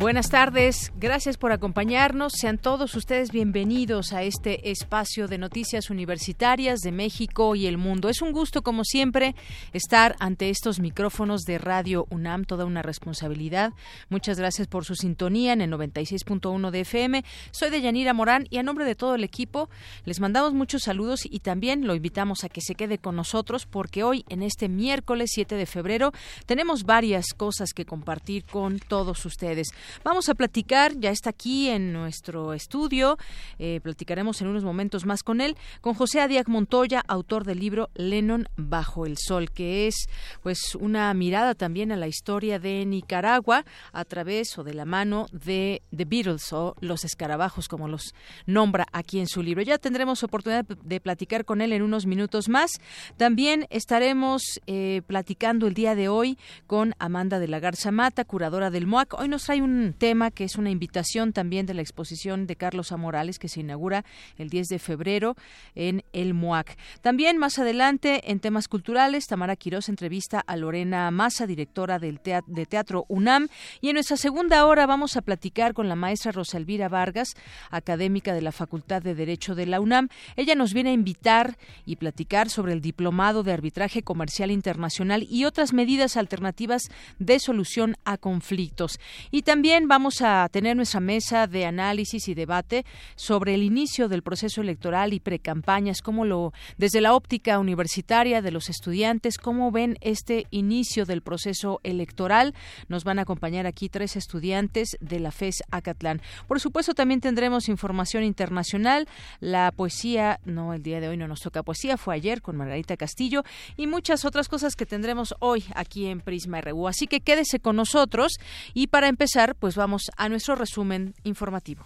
Buenas tardes, gracias por acompañarnos. Sean todos ustedes bienvenidos a este espacio de noticias universitarias de México y el mundo. Es un gusto, como siempre, estar ante estos micrófonos de Radio UNAM, toda una responsabilidad. Muchas gracias por su sintonía en el 96.1 de FM. Soy Deyanira Morán y a nombre de todo el equipo les mandamos muchos saludos y también lo invitamos a que se quede con nosotros porque hoy, en este miércoles 7 de febrero, tenemos varias cosas que compartir con todos ustedes. Vamos a platicar, ya está aquí en nuestro estudio, eh, platicaremos en unos momentos más con él, con José Adiac Montoya, autor del libro Lennon bajo el sol, que es pues una mirada también a la historia de Nicaragua a través o de la mano de The Beatles o los escarabajos, como los nombra aquí en su libro. Ya tendremos oportunidad de platicar con él en unos minutos más. También estaremos eh, platicando el día de hoy con Amanda de la Garza Mata, curadora del MOAC. Hoy nos trae un tema que es una invitación también de la exposición de Carlos Amorales que se inaugura el 10 de febrero en el MOAC. También más adelante en temas culturales, Tamara Quirós entrevista a Lorena Massa, directora del teatro, de Teatro UNAM. Y en nuestra segunda hora vamos a platicar con la maestra Rosa Elvira Vargas, académica de la Facultad de Derecho de la UNAM. Ella nos viene a invitar y platicar sobre el diplomado de arbitraje comercial internacional y otras medidas alternativas de solución a conflictos. Y también vamos a tener nuestra mesa de análisis y debate sobre el inicio del proceso electoral y precampañas, cómo lo, desde la óptica universitaria de los estudiantes, cómo ven este inicio del proceso electoral. Nos van a acompañar aquí tres estudiantes de la FES Acatlán. Por supuesto, también tendremos información internacional, la poesía, no, el día de hoy no nos toca poesía, fue ayer con Margarita Castillo y muchas otras cosas que tendremos hoy aquí en Prisma RU. Así que quédese con nosotros y para empezar, pues vamos a nuestro resumen informativo.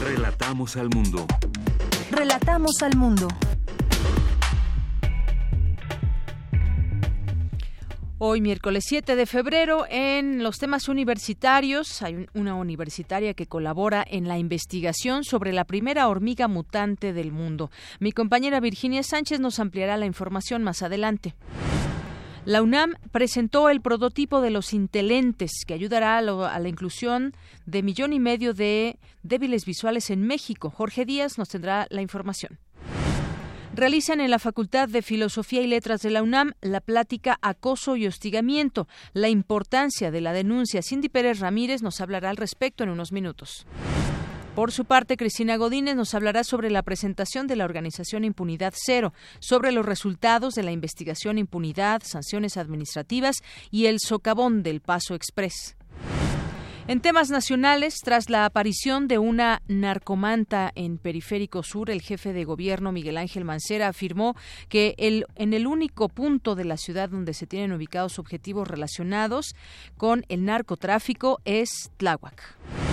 Relatamos al mundo. Relatamos al mundo. Hoy, miércoles 7 de febrero, en los temas universitarios, hay una universitaria que colabora en la investigación sobre la primera hormiga mutante del mundo. Mi compañera Virginia Sánchez nos ampliará la información más adelante. La UNAM presentó el prototipo de los intelentes que ayudará a, la inclusión de millón y medio de débiles visuales en México. Jorge Díaz nos tendrá la información realizan en la Facultad de Filosofía y Letras de la UNAM la plática Acoso y Hostigamiento, la importancia de la denuncia. Cindy Pérez Ramírez nos hablará al respecto en unos minutos. Por su parte, Cristina Godínez nos hablará sobre la presentación de la organización Impunidad Cero, sobre los resultados de la investigación Impunidad, sanciones administrativas y el socavón del Paso Express. En temas nacionales, tras la aparición de una narcomanta en Periférico Sur, el jefe de gobierno Miguel Ángel Mancera afirmó que el, en el único punto de la ciudad donde se tienen ubicados objetivos relacionados con el narcotráfico es Tláhuac.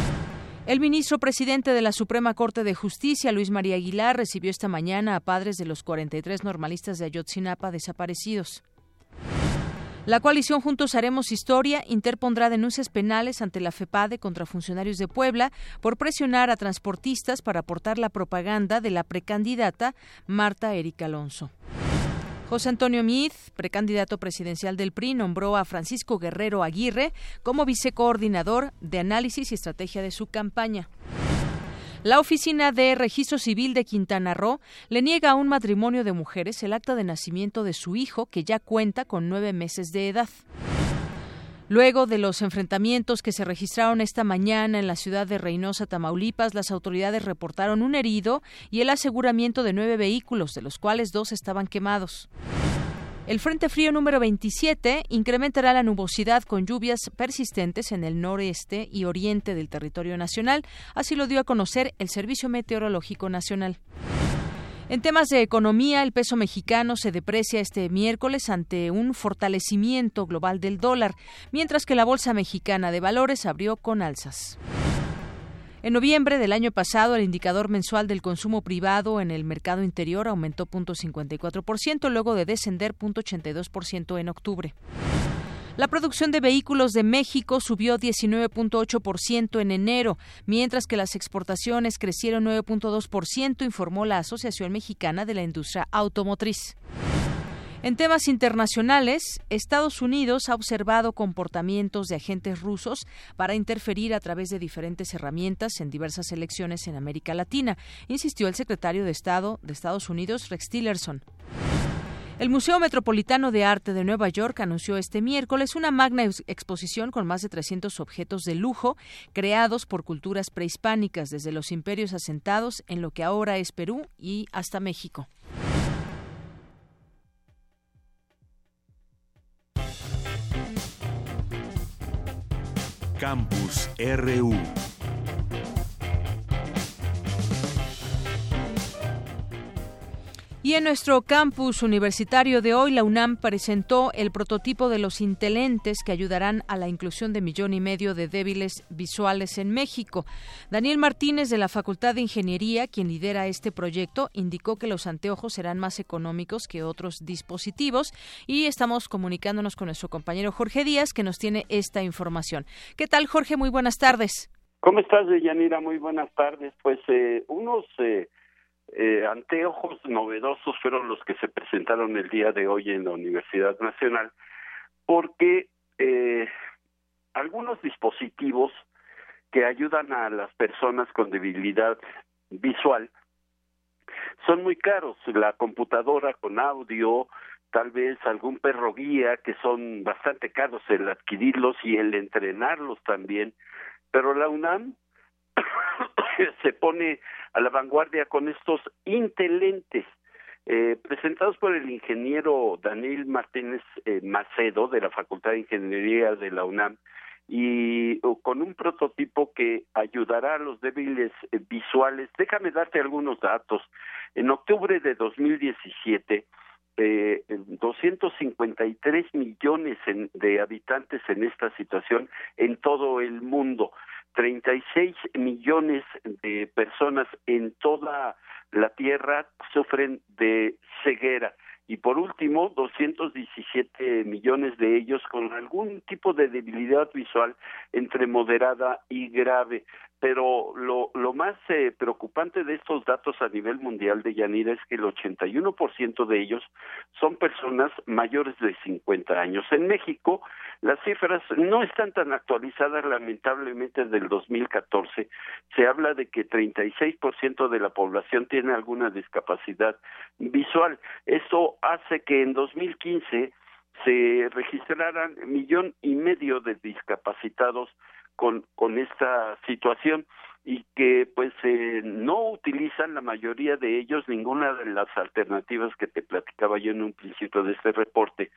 El ministro presidente de la Suprema Corte de Justicia, Luis María Aguilar, recibió esta mañana a padres de los 43 normalistas de Ayotzinapa desaparecidos. La coalición Juntos Haremos Historia interpondrá denuncias penales ante la FEPADE contra funcionarios de Puebla por presionar a transportistas para aportar la propaganda de la precandidata Marta Erika Alonso. José Antonio Mid, precandidato presidencial del PRI, nombró a Francisco Guerrero Aguirre como vicecoordinador de análisis y estrategia de su campaña. La Oficina de Registro Civil de Quintana Roo le niega a un matrimonio de mujeres el acta de nacimiento de su hijo, que ya cuenta con nueve meses de edad. Luego de los enfrentamientos que se registraron esta mañana en la ciudad de Reynosa, Tamaulipas, las autoridades reportaron un herido y el aseguramiento de nueve vehículos, de los cuales dos estaban quemados. El Frente Frío número 27 incrementará la nubosidad con lluvias persistentes en el noreste y oriente del territorio nacional, así lo dio a conocer el Servicio Meteorológico Nacional. En temas de economía, el peso mexicano se deprecia este miércoles ante un fortalecimiento global del dólar, mientras que la Bolsa Mexicana de Valores abrió con alzas. En noviembre del año pasado, el indicador mensual del consumo privado en el mercado interior aumentó 0.54%, luego de descender 0.82% en octubre. La producción de vehículos de México subió 19.8% en enero, mientras que las exportaciones crecieron 9.2%, informó la Asociación Mexicana de la Industria Automotriz. En temas internacionales, Estados Unidos ha observado comportamientos de agentes rusos para interferir a través de diferentes herramientas en diversas elecciones en América Latina, insistió el secretario de Estado de Estados Unidos, Rex Tillerson. El Museo Metropolitano de Arte de Nueva York anunció este miércoles una magna exposición con más de 300 objetos de lujo creados por culturas prehispánicas desde los imperios asentados en lo que ahora es Perú y hasta México. Campus RU Y en nuestro campus universitario de hoy, la UNAM presentó el prototipo de los intelentes que ayudarán a la inclusión de millón y medio de débiles visuales en México. Daniel Martínez de la Facultad de Ingeniería, quien lidera este proyecto, indicó que los anteojos serán más económicos que otros dispositivos y estamos comunicándonos con nuestro compañero Jorge Díaz, que nos tiene esta información. ¿Qué tal, Jorge? Muy buenas tardes. ¿Cómo estás, Yanira? Muy buenas tardes. Pues eh, unos... Eh eh, anteojos novedosos fueron los que se presentaron el día de hoy en la Universidad Nacional, porque eh, algunos dispositivos que ayudan a las personas con debilidad visual son muy caros. La computadora con audio, tal vez algún perro guía, que son bastante caros el adquirirlos y el entrenarlos también. Pero la UNAM se pone a la vanguardia con estos intelentes eh, presentados por el ingeniero Daniel Martínez eh, Macedo de la Facultad de Ingeniería de la UNAM y con un prototipo que ayudará a los débiles eh, visuales. Déjame darte algunos datos. En octubre de 2017, eh, 253 millones de habitantes en esta situación en todo el mundo. 36 millones de personas en toda la Tierra sufren de ceguera y por último 217 millones de ellos con algún tipo de debilidad visual entre moderada y grave. Pero lo, lo más eh, preocupante de estos datos a nivel mundial de Yanira es que el 81% de ellos son personas mayores de 50 años. En México las cifras no están tan actualizadas lamentablemente del 2014. Se habla de que 36% de la población tiene alguna discapacidad visual. Eso hace que en 2015 se registraran millón y medio de discapacitados con, con esta situación y que pues eh, no utilizan la mayoría de ellos ninguna de las alternativas que te platicaba yo en un principio de este reporte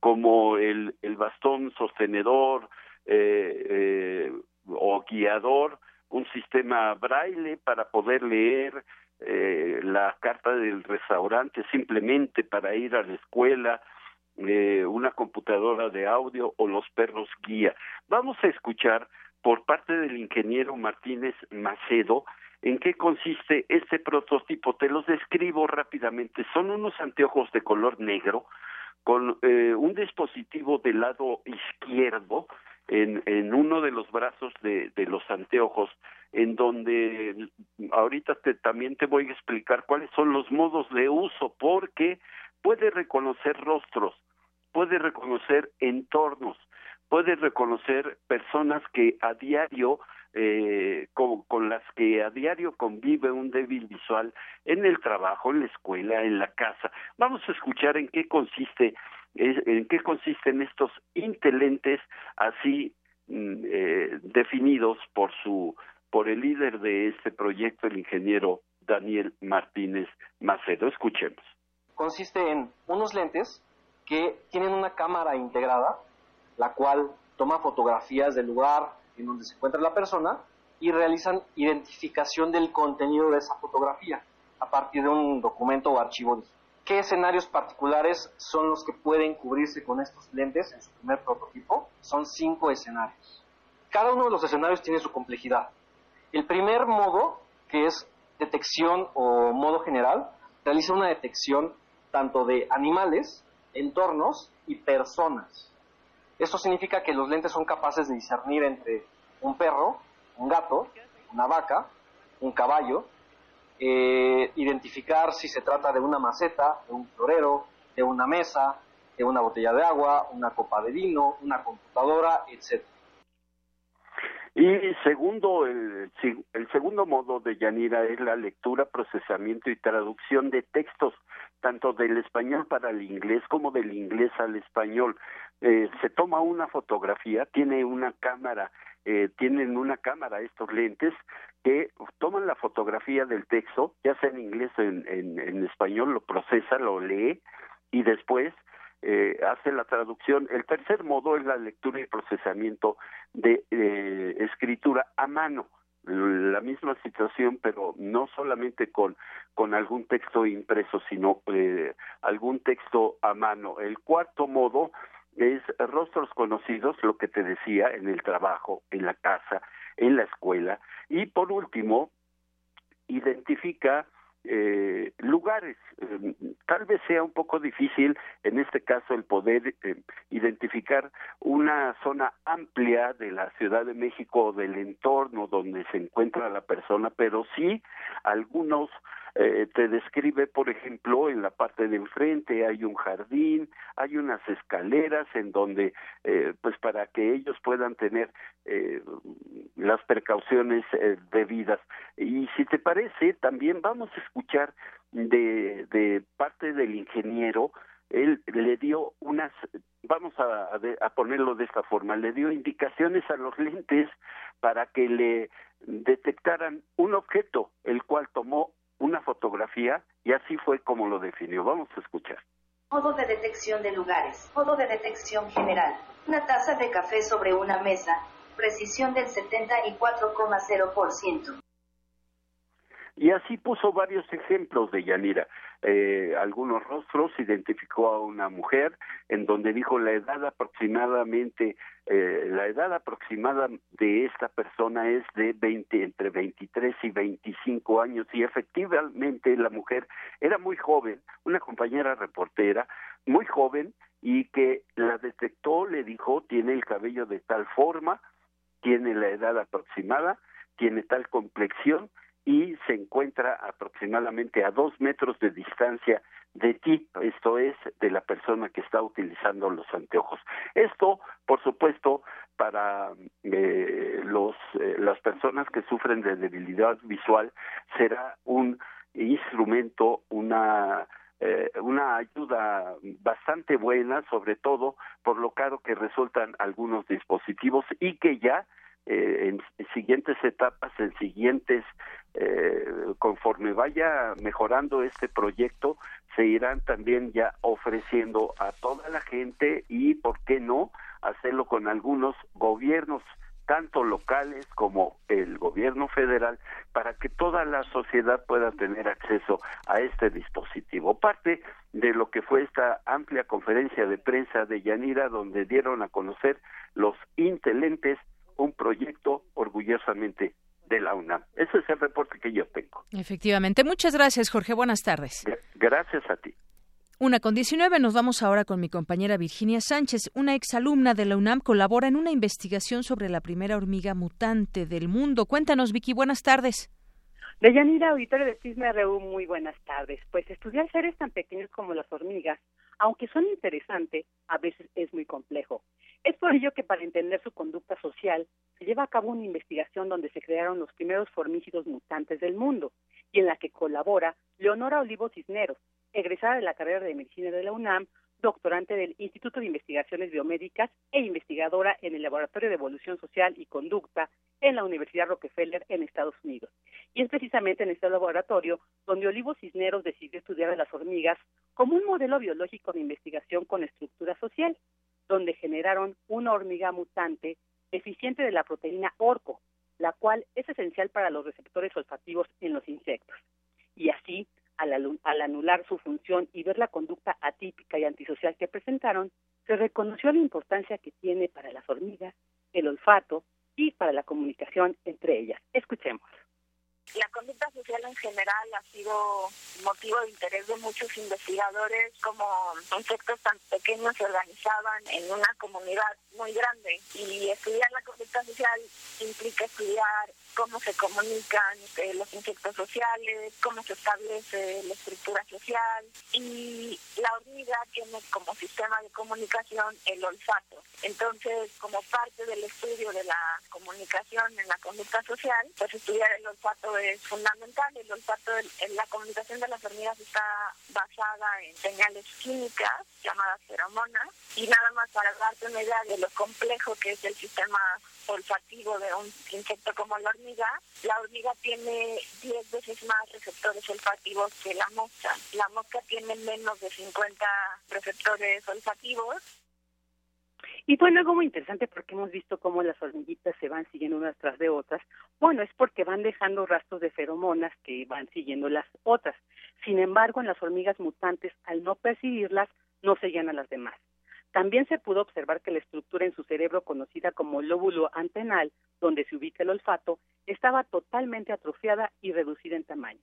como el, el bastón sostenedor eh, eh, o guiador un sistema braille para poder leer eh, la carta del restaurante simplemente para ir a la escuela, eh, una computadora de audio o los perros guía. Vamos a escuchar por parte del ingeniero Martínez Macedo en qué consiste este prototipo. Te los describo rápidamente. Son unos anteojos de color negro con eh, un dispositivo del lado izquierdo en, uno de los brazos de los anteojos en donde ahorita te, también te voy a explicar cuáles son los modos de uso, porque puede reconocer rostros, puede reconocer entornos, puede reconocer personas que a diario eh, con, con, las que a diario convive un débil visual en el trabajo, en la escuela, en la casa. Vamos a escuchar en qué consiste en qué consisten estos intelentes así mm, eh, definidos por su por el líder de este proyecto, el ingeniero Daniel Martínez Macedo. Escuchemos. Consiste en unos lentes que tienen una cámara integrada, la cual toma fotografías del lugar en donde se encuentra la persona y realizan identificación del contenido de esa fotografía a partir de un documento o archivo. ¿Qué escenarios particulares son los que pueden cubrirse con estos lentes en su primer prototipo? Son cinco escenarios. Cada uno de los escenarios tiene su complejidad. El primer modo, que es detección o modo general, realiza una detección tanto de animales, entornos y personas. Esto significa que los lentes son capaces de discernir entre un perro, un gato, una vaca, un caballo, eh, identificar si se trata de una maceta, de un florero, de una mesa, de una botella de agua, una copa de vino, una computadora, etc. Y segundo, el, el segundo modo de Yanira es la lectura, procesamiento y traducción de textos, tanto del español para el inglés como del inglés al español. Eh, se toma una fotografía, tiene una cámara, eh, tienen una cámara estos lentes que toman la fotografía del texto, ya sea en inglés o en, en, español, lo procesa, lo lee y después eh, hace la traducción. El tercer modo es la lectura y procesamiento de eh, escritura a mano. La misma situación, pero no solamente con, con algún texto impreso, sino eh, algún texto a mano. El cuarto modo es rostros conocidos, lo que te decía, en el trabajo, en la casa, en la escuela. Y por último, identifica eh, lugares. Eh, tal vez sea un poco difícil en este caso el poder eh, identificar una zona amplia de la Ciudad de México o del entorno donde se encuentra la persona, pero sí algunos eh, te describe, por ejemplo, en la parte de enfrente hay un jardín, hay unas escaleras en donde, eh, pues para que ellos puedan tener eh, las precauciones eh, debidas. Y si te parece, también vamos a escuchar de, de parte del ingeniero, él le dio unas, vamos a, a, ponerlo de esta forma, le dio indicaciones a los lentes para que le detectaran un objeto, el cual tomó una fotografía y así fue como lo definió. Vamos a escuchar. Modo de detección de lugares. Modo de detección general. Una taza de café sobre una mesa. Precisión del 74,0%. Y así puso varios ejemplos de Yanira. Eh, algunos rostros, identificó a una mujer, en donde dijo la edad aproximadamente, eh, la edad aproximada de esta persona es de 20, entre 23 y 25 años, y efectivamente la mujer era muy joven, una compañera reportera, muy joven, y que la detectó, le dijo, tiene el cabello de tal forma, tiene la edad aproximada, tiene tal complexión, y se encuentra aproximadamente a dos metros de distancia de ti, esto es, de la persona que está utilizando los anteojos. Esto, por supuesto, para eh, los, eh, las personas que sufren de debilidad visual será un instrumento, una eh, una ayuda bastante buena, sobre todo por lo caro que resultan algunos dispositivos y que ya eh, en, siguientes etapas, en siguientes, eh, conforme vaya mejorando este proyecto, se irán también ya ofreciendo a toda la gente y, ¿por qué no?, hacerlo con algunos gobiernos tanto locales como el gobierno federal, para que toda la sociedad pueda tener acceso a este dispositivo. Parte de lo que fue esta amplia conferencia de prensa de Yanira, donde dieron a conocer los intelentes un proyecto orgullosamente de la UNAM. Ese es el reporte que yo tengo. Efectivamente. Muchas gracias, Jorge. Buenas tardes. Gracias a ti. Una con 19, nos vamos ahora con mi compañera Virginia Sánchez. Una exalumna de la UNAM colabora en una investigación sobre la primera hormiga mutante del mundo. Cuéntanos, Vicky, buenas tardes. Deyanira, auditorio de Cisne RU, muy buenas tardes. Pues estudiar seres tan pequeños como las hormigas, aunque son interesantes, a veces es muy complejo. Es por ello que para entender su conducta social se lleva a cabo una investigación donde se crearon los primeros formígidos mutantes del mundo y en la que colabora Leonora Olivo Cisneros, egresada de la carrera de medicina de la UNAM, doctorante del Instituto de Investigaciones Biomédicas e investigadora en el Laboratorio de Evolución Social y Conducta en la Universidad Rockefeller en Estados Unidos. Y es precisamente en este laboratorio donde Olivo Cisneros decidió estudiar a las hormigas como un modelo biológico de investigación con estructura social, donde generaron una hormiga mutante deficiente de la proteína orco, la cual es esencial para los receptores olfativos en los insectos. Y así, al, al, anular su función y ver la conducta atípica y antisocial que presentaron, se reconoció la importancia que tiene para las hormigas el olfato y para la comunicación entre ellas. La conducta social en general ha sido motivo de interés de muchos investigadores, como insectos tan pequeños se organizaban en una comunidad muy grande. Y estudiar la conducta social implica estudiar cómo se comunican eh, los insectos sociales, cómo se establece la estructura social. Y la hormiga tiene como sistema de comunicación el olfato. Entonces, como parte del estudio de la comunicación en la conducta social, pues estudiar el olfato es fundamental. El olfato, en la comunicación de las hormigas está basada en señales químicas llamadas feromonas. Y nada más para darte una idea de lo complejo que es el sistema olfativo de un insecto como la hormiga, la hormiga tiene 10 veces más receptores olfativos que la mosca. La mosca tiene menos de 50 receptores olfativos y bueno, algo muy interesante porque hemos visto cómo las hormiguitas se van siguiendo unas tras de otras. Bueno, es porque van dejando rastros de feromonas que van siguiendo las otras. Sin embargo, en las hormigas mutantes, al no percibirlas, no seguían a las demás. También se pudo observar que la estructura en su cerebro conocida como lóbulo antenal, donde se ubica el olfato, estaba totalmente atrofiada y reducida en tamaño.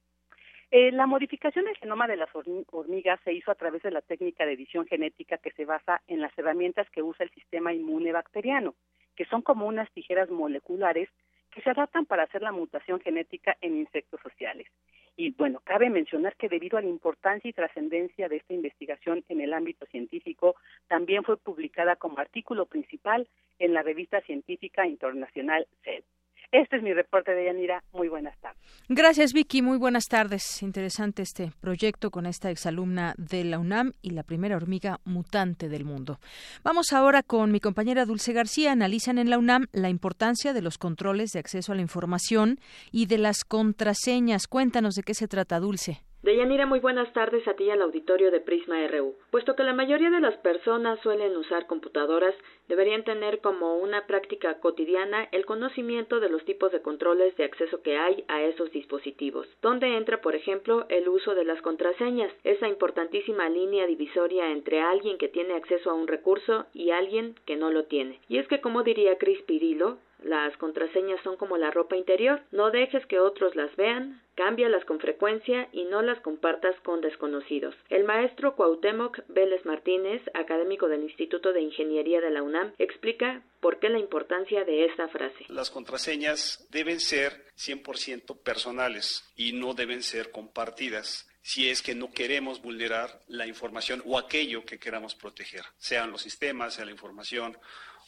Eh, la modificación del genoma de las hormigas se hizo a través de la técnica de edición genética que se basa en las herramientas que usa el sistema inmune bacteriano, que son como unas tijeras moleculares que se adaptan para hacer la mutación genética en insectos sociales. Y bueno, cabe mencionar que debido a la importancia y trascendencia de esta investigación en el ámbito científico, también fue publicada como artículo principal en la revista científica internacional CED. Este es mi reporte de Yanira. Muy buenas tardes. Gracias, Vicky. Muy buenas tardes. Interesante este proyecto con esta exalumna de la UNAM y la primera hormiga mutante del mundo. Vamos ahora con mi compañera Dulce García. Analizan en la UNAM la importancia de los controles de acceso a la información y de las contraseñas. Cuéntanos de qué se trata, Dulce. Deyanira, muy buenas tardes a ti y al auditorio de Prisma RU. Puesto que la mayoría de las personas suelen usar computadoras, deberían tener como una práctica cotidiana el conocimiento de los tipos de controles de acceso que hay a esos dispositivos, donde entra, por ejemplo, el uso de las contraseñas, esa importantísima línea divisoria entre alguien que tiene acceso a un recurso y alguien que no lo tiene. Y es que, como diría Chris Pirillo, las contraseñas son como la ropa interior, no dejes que otros las vean, cámbialas con frecuencia y no las compartas con desconocidos. El maestro Cuauhtémoc Vélez Martínez, académico del Instituto de Ingeniería de la UNAM, explica por qué la importancia de esta frase. Las contraseñas deben ser 100% personales y no deben ser compartidas si es que no queremos vulnerar la información o aquello que queramos proteger, sean los sistemas, sea la información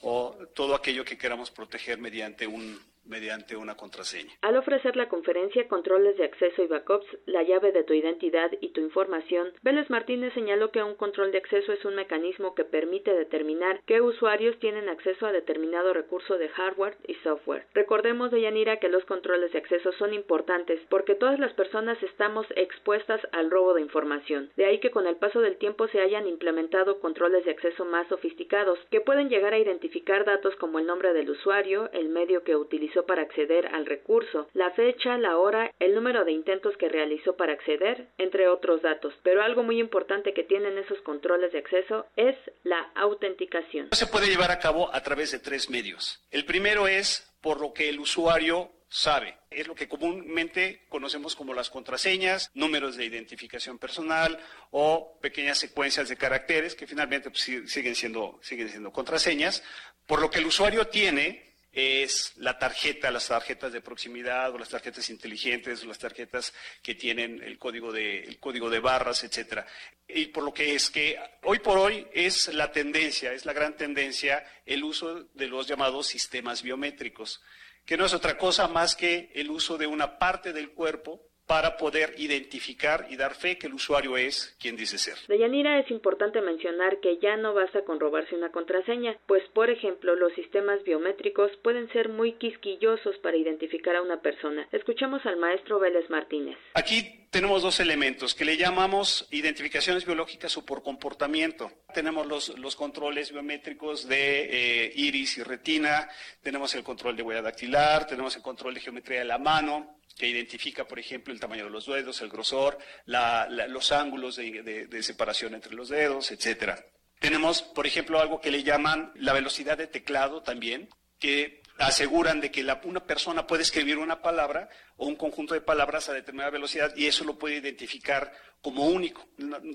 o todo aquello que queramos proteger mediante un mediante una contraseña. Al ofrecer la conferencia Controles de Acceso y Backups, la llave de tu identidad y tu información, Vélez Martínez señaló que un control de acceso es un mecanismo que permite determinar qué usuarios tienen acceso a determinado recurso de hardware y software. Recordemos, Deyanira, que los controles de acceso son importantes porque todas las personas estamos expuestas al robo de información. De ahí que con el paso del tiempo se hayan implementado controles de acceso más sofisticados que pueden llegar a identificar datos como el nombre del usuario, el medio que utilizó para acceder al recurso, la fecha, la hora, el número de intentos que realizó para acceder, entre otros datos. Pero algo muy importante que tienen esos controles de acceso es la autenticación. Se puede llevar a cabo a través de tres medios. El primero es por lo que el usuario sabe. Es lo que comúnmente conocemos como las contraseñas, números de identificación personal o pequeñas secuencias de caracteres que finalmente pues, siguen, siendo, siguen siendo contraseñas. Por lo que el usuario tiene es la tarjeta, las tarjetas de proximidad o las tarjetas inteligentes o las tarjetas que tienen el código de, el código de barras, etcétera. Y por lo que es que hoy por hoy es la tendencia, es la gran tendencia el uso de los llamados sistemas biométricos, que no es otra cosa más que el uso de una parte del cuerpo para poder identificar y dar fe que el usuario es quien dice ser. De Yanira es importante mencionar que ya no basta con robarse una contraseña, pues por ejemplo los sistemas biométricos pueden ser muy quisquillosos para identificar a una persona. Escuchemos al maestro Vélez Martínez. Aquí tenemos dos elementos que le llamamos identificaciones biológicas o por comportamiento. Tenemos los, los controles biométricos de eh, iris y retina, tenemos el control de huella dactilar, tenemos el control de geometría de la mano, que identifica, por ejemplo, el tamaño de los dedos, el grosor, los ángulos de, separación entre los dedos, etcétera. Tenemos, por ejemplo, algo que le llaman la velocidad de teclado también, que aseguran de que una persona puede escribir una palabra o un conjunto de palabras a determinada velocidad y eso lo puede identificar como único.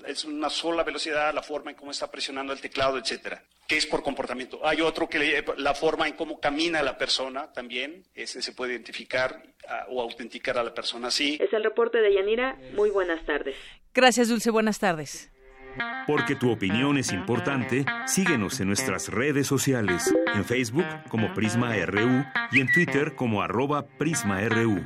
Es una sola velocidad, la forma en cómo está presionando el teclado, etcétera. Que es por comportamiento. Hay otro que la forma en cómo camina la persona también, ese se puede identificar o autenticar a la persona así. Es el reporte de Yanira. Muy buenas tardes. Gracias, Dulce. Buenas tardes. Porque tu opinión es importante, síguenos en nuestras redes sociales, en Facebook como Prisma RU y en Twitter como arroba PrismaRU.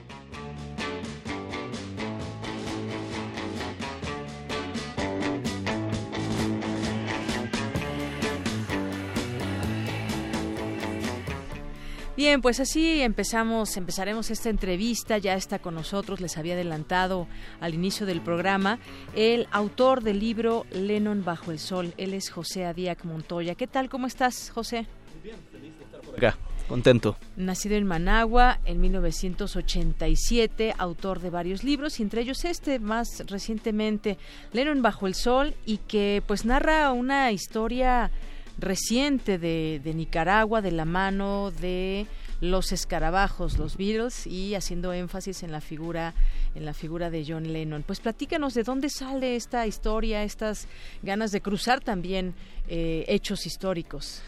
Bien, pues así empezamos, empezaremos esta entrevista. Ya está con nosotros, les había adelantado al inicio del programa, el autor del libro Lennon bajo el sol. Él es José Adiac Montoya. ¿Qué tal? ¿Cómo estás, José? Muy bien, feliz de estar por acá. Contento. Nacido en Managua en 1987, autor de varios libros, y entre ellos este más recientemente, Lennon bajo el sol, y que pues narra una historia reciente de, Nicaragua de la mano de los escarabajos, los Beatles y haciendo énfasis en la figura en la figura de John Lennon. Pues platícanos de dónde sale esta historia, estas ganas de cruzar también eh, hechos históricos.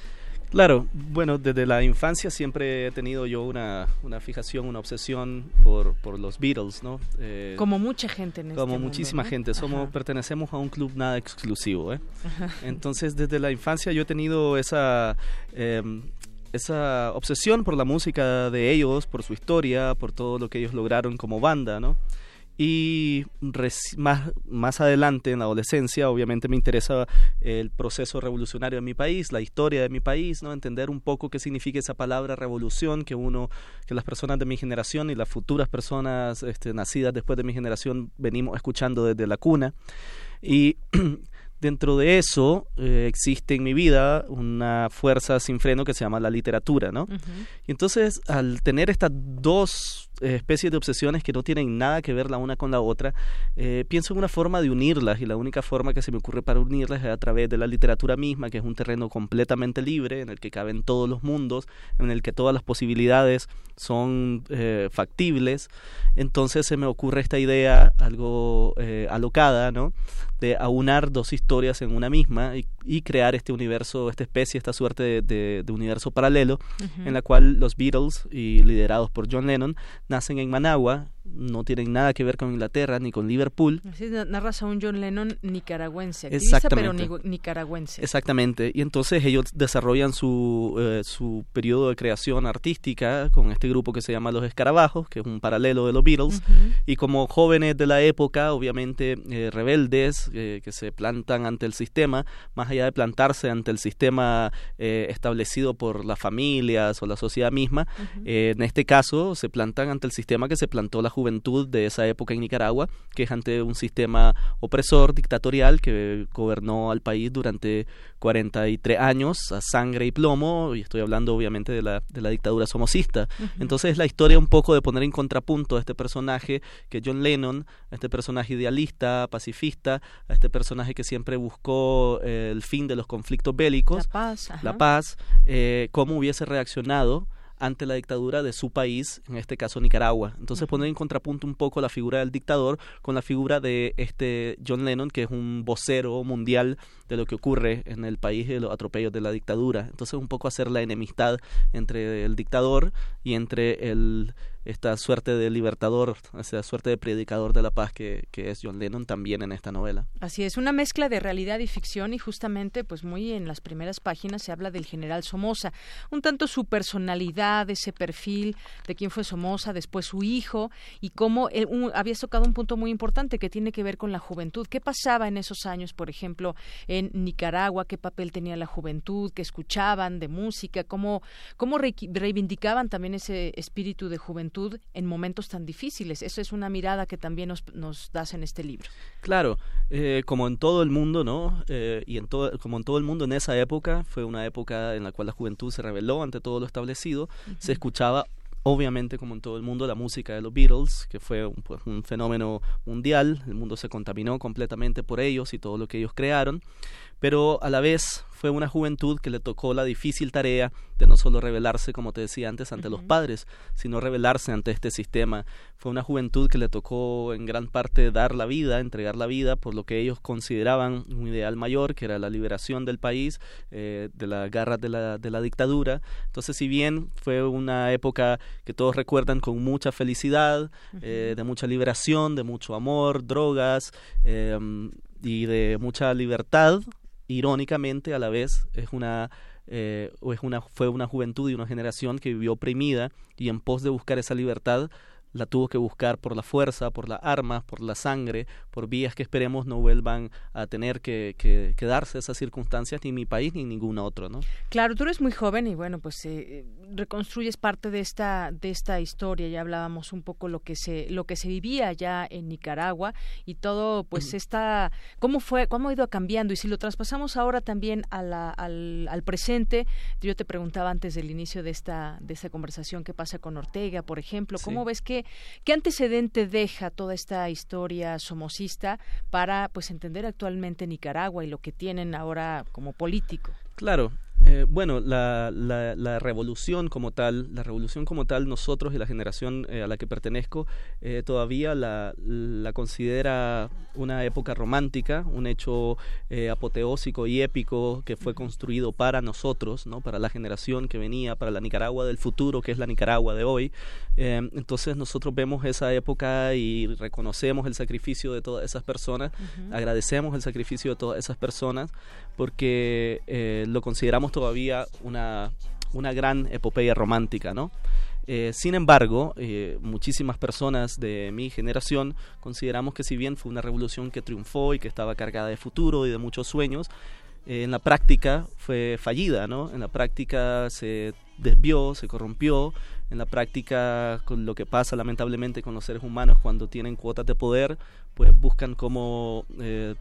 Claro, bueno, desde la infancia siempre he tenido yo una, una fijación, una obsesión por, por los Beatles, ¿no? Eh, como mucha gente en este Como muchísima gente, somos pertenecemos a un club nada exclusivo, ¿eh? Entonces, desde la infancia yo he tenido esa... Em, esa obsesión por la música de ellos, por su historia, por todo lo que ellos lograron como banda, ¿no? Y más, más adelante, en la adolescencia, obviamente me interesa el proceso revolucionario de mi país, la historia de mi país, ¿no? Entender un poco qué significa esa palabra revolución que uno, que las personas de mi generación y las futuras personas este, nacidas después de mi generación venimos escuchando desde la cuna. Y dentro de eso eh, existe en mi vida una fuerza sin freno que se llama la literatura, ¿no? Y entonces, al tener estas dos especies de obsesiones que no tienen nada que ver la una con la otra, eh, pienso en una forma de unirlas y la única forma que se me ocurre para unirlas es a través de la literatura misma, que es un terreno completamente libre en el que caben todos los mundos, en el que todas las posibilidades son eh, factibles. Entonces se me ocurre esta idea algo alocada, ¿no? De aunar dos historias en una misma y, crear este universo, esta especie, esta suerte de, universo paralelo en la cual los Beatles, y liderados por John Lennon, nacen en Managua, no tienen nada que ver con Inglaterra ni con Liverpool. Así narras a un John Lennon nicaragüense, pero nicaragüense. Exactamente, y entonces ellos desarrollan su, eh, su periodo de creación artística con este grupo que se llama Los Escarabajos, que es un paralelo de los Beatles, y como jóvenes de la época, obviamente eh, rebeldes, eh, que se plantan ante el sistema, más allá de plantarse ante el sistema establecido por las familias o la sociedad misma, en este caso se plantan ante el sistema que se plantó la juventud de esa época en Nicaragua, que es ante un sistema opresor, dictatorial, que gobernó al país durante 43 años a sangre y plomo, y estoy hablando obviamente de la, de la dictadura somocista. Entonces es la historia un poco de poner en contrapunto a este personaje que John Lennon, a este personaje idealista, pacifista, a este personaje que siempre buscó eh, el fin de los conflictos bélicos, la paz, la paz eh, cómo hubiese reaccionado ante la dictadura de su país, en este caso Nicaragua. Entonces poner en contrapunto un poco la figura del dictador con la figura de este John Lennon, que es un vocero mundial de lo que ocurre en el país de los atropellos de la dictadura. Entonces un poco hacer la enemistad entre el dictador y entre el esta suerte de libertador, esa suerte de predicador de la paz que, es John Lennon también en esta novela. Así es, una mezcla de realidad y ficción y justamente pues muy en las primeras páginas se habla del general Somoza, un tanto su personalidad, ese perfil de quién fue Somoza, después su hijo y cómo él, un, habías tocado un punto muy importante que tiene que ver con la juventud. ¿Qué pasaba en esos años, por ejemplo, en Nicaragua? ¿Qué papel tenía la juventud? ¿Qué escuchaban de música? ¿Cómo, cómo reivindicaban también ese espíritu de juventud? en momentos tan difíciles. Eso es una mirada que también nos, nos das en este libro. Claro, eh, como en todo el mundo, ¿no? Eh, y en todo, como en todo el mundo en esa época, fue una época en la cual la juventud se rebeló ante todo lo establecido, se escuchaba obviamente como en todo el mundo la música de los Beatles, que fue un, pues, un, fenómeno mundial, el mundo se contaminó completamente por ellos y todo lo que ellos crearon, pero a la vez fue una juventud que le tocó la difícil tarea de no solo rebelarse, como te decía antes, ante los padres, sino rebelarse ante este sistema. Fue una juventud que le tocó en gran parte dar la vida, entregar la vida por lo que ellos consideraban un ideal mayor, que era la liberación del país eh, de las garras de la, de la dictadura. Entonces, si bien fue una época que todos recuerdan con mucha felicidad, eh, de mucha liberación, de mucho amor, drogas eh, y de mucha libertad, irónicamente a la vez es una eh, es una fue una juventud y una generación que vivió oprimida y en pos de buscar esa libertad la tuvo que buscar por la fuerza, por las armas, por la sangre, por vías que esperemos no vuelvan a tener que, que, darse esas circunstancias ni en mi país ni en ningún otro, ¿no? Claro, tú eres muy joven y bueno, pues eh, reconstruyes parte de esta de esta historia. Ya hablábamos un poco lo que se lo que se vivía allá en Nicaragua y todo, pues está cómo fue, cómo ha ido cambiando y si lo traspasamos ahora también a la, al, al presente. Yo te preguntaba antes del inicio de esta de esta conversación qué pasa con Ortega, por ejemplo, cómo ves que ¿Qué antecedente deja toda esta historia somocista para pues entender actualmente Nicaragua y lo que tienen ahora como político? Claro, eh, bueno, la, la, revolución como tal, la revolución como tal, nosotros y la generación eh, a la que pertenezco eh, todavía la, la, considera una época romántica, un hecho apoteósico y épico que fue construido para nosotros, ¿no? para la generación que venía, para la Nicaragua del futuro, que es la Nicaragua de hoy. entonces nosotros vemos esa época y reconocemos el sacrificio de todas esas personas, agradecemos el sacrificio de todas esas personas porque lo consideramos todavía una, una gran epopeya romántica, ¿no? Eh, sin embargo, eh, muchísimas personas de mi generación consideramos que si bien fue una revolución que triunfó y que estaba cargada de futuro y de muchos sueños, eh, en la práctica fue fallida, ¿no? En la práctica se desvió, se corrompió, en la práctica con lo que pasa lamentablemente con los seres humanos cuando tienen cuotas de poder, pues buscan cómo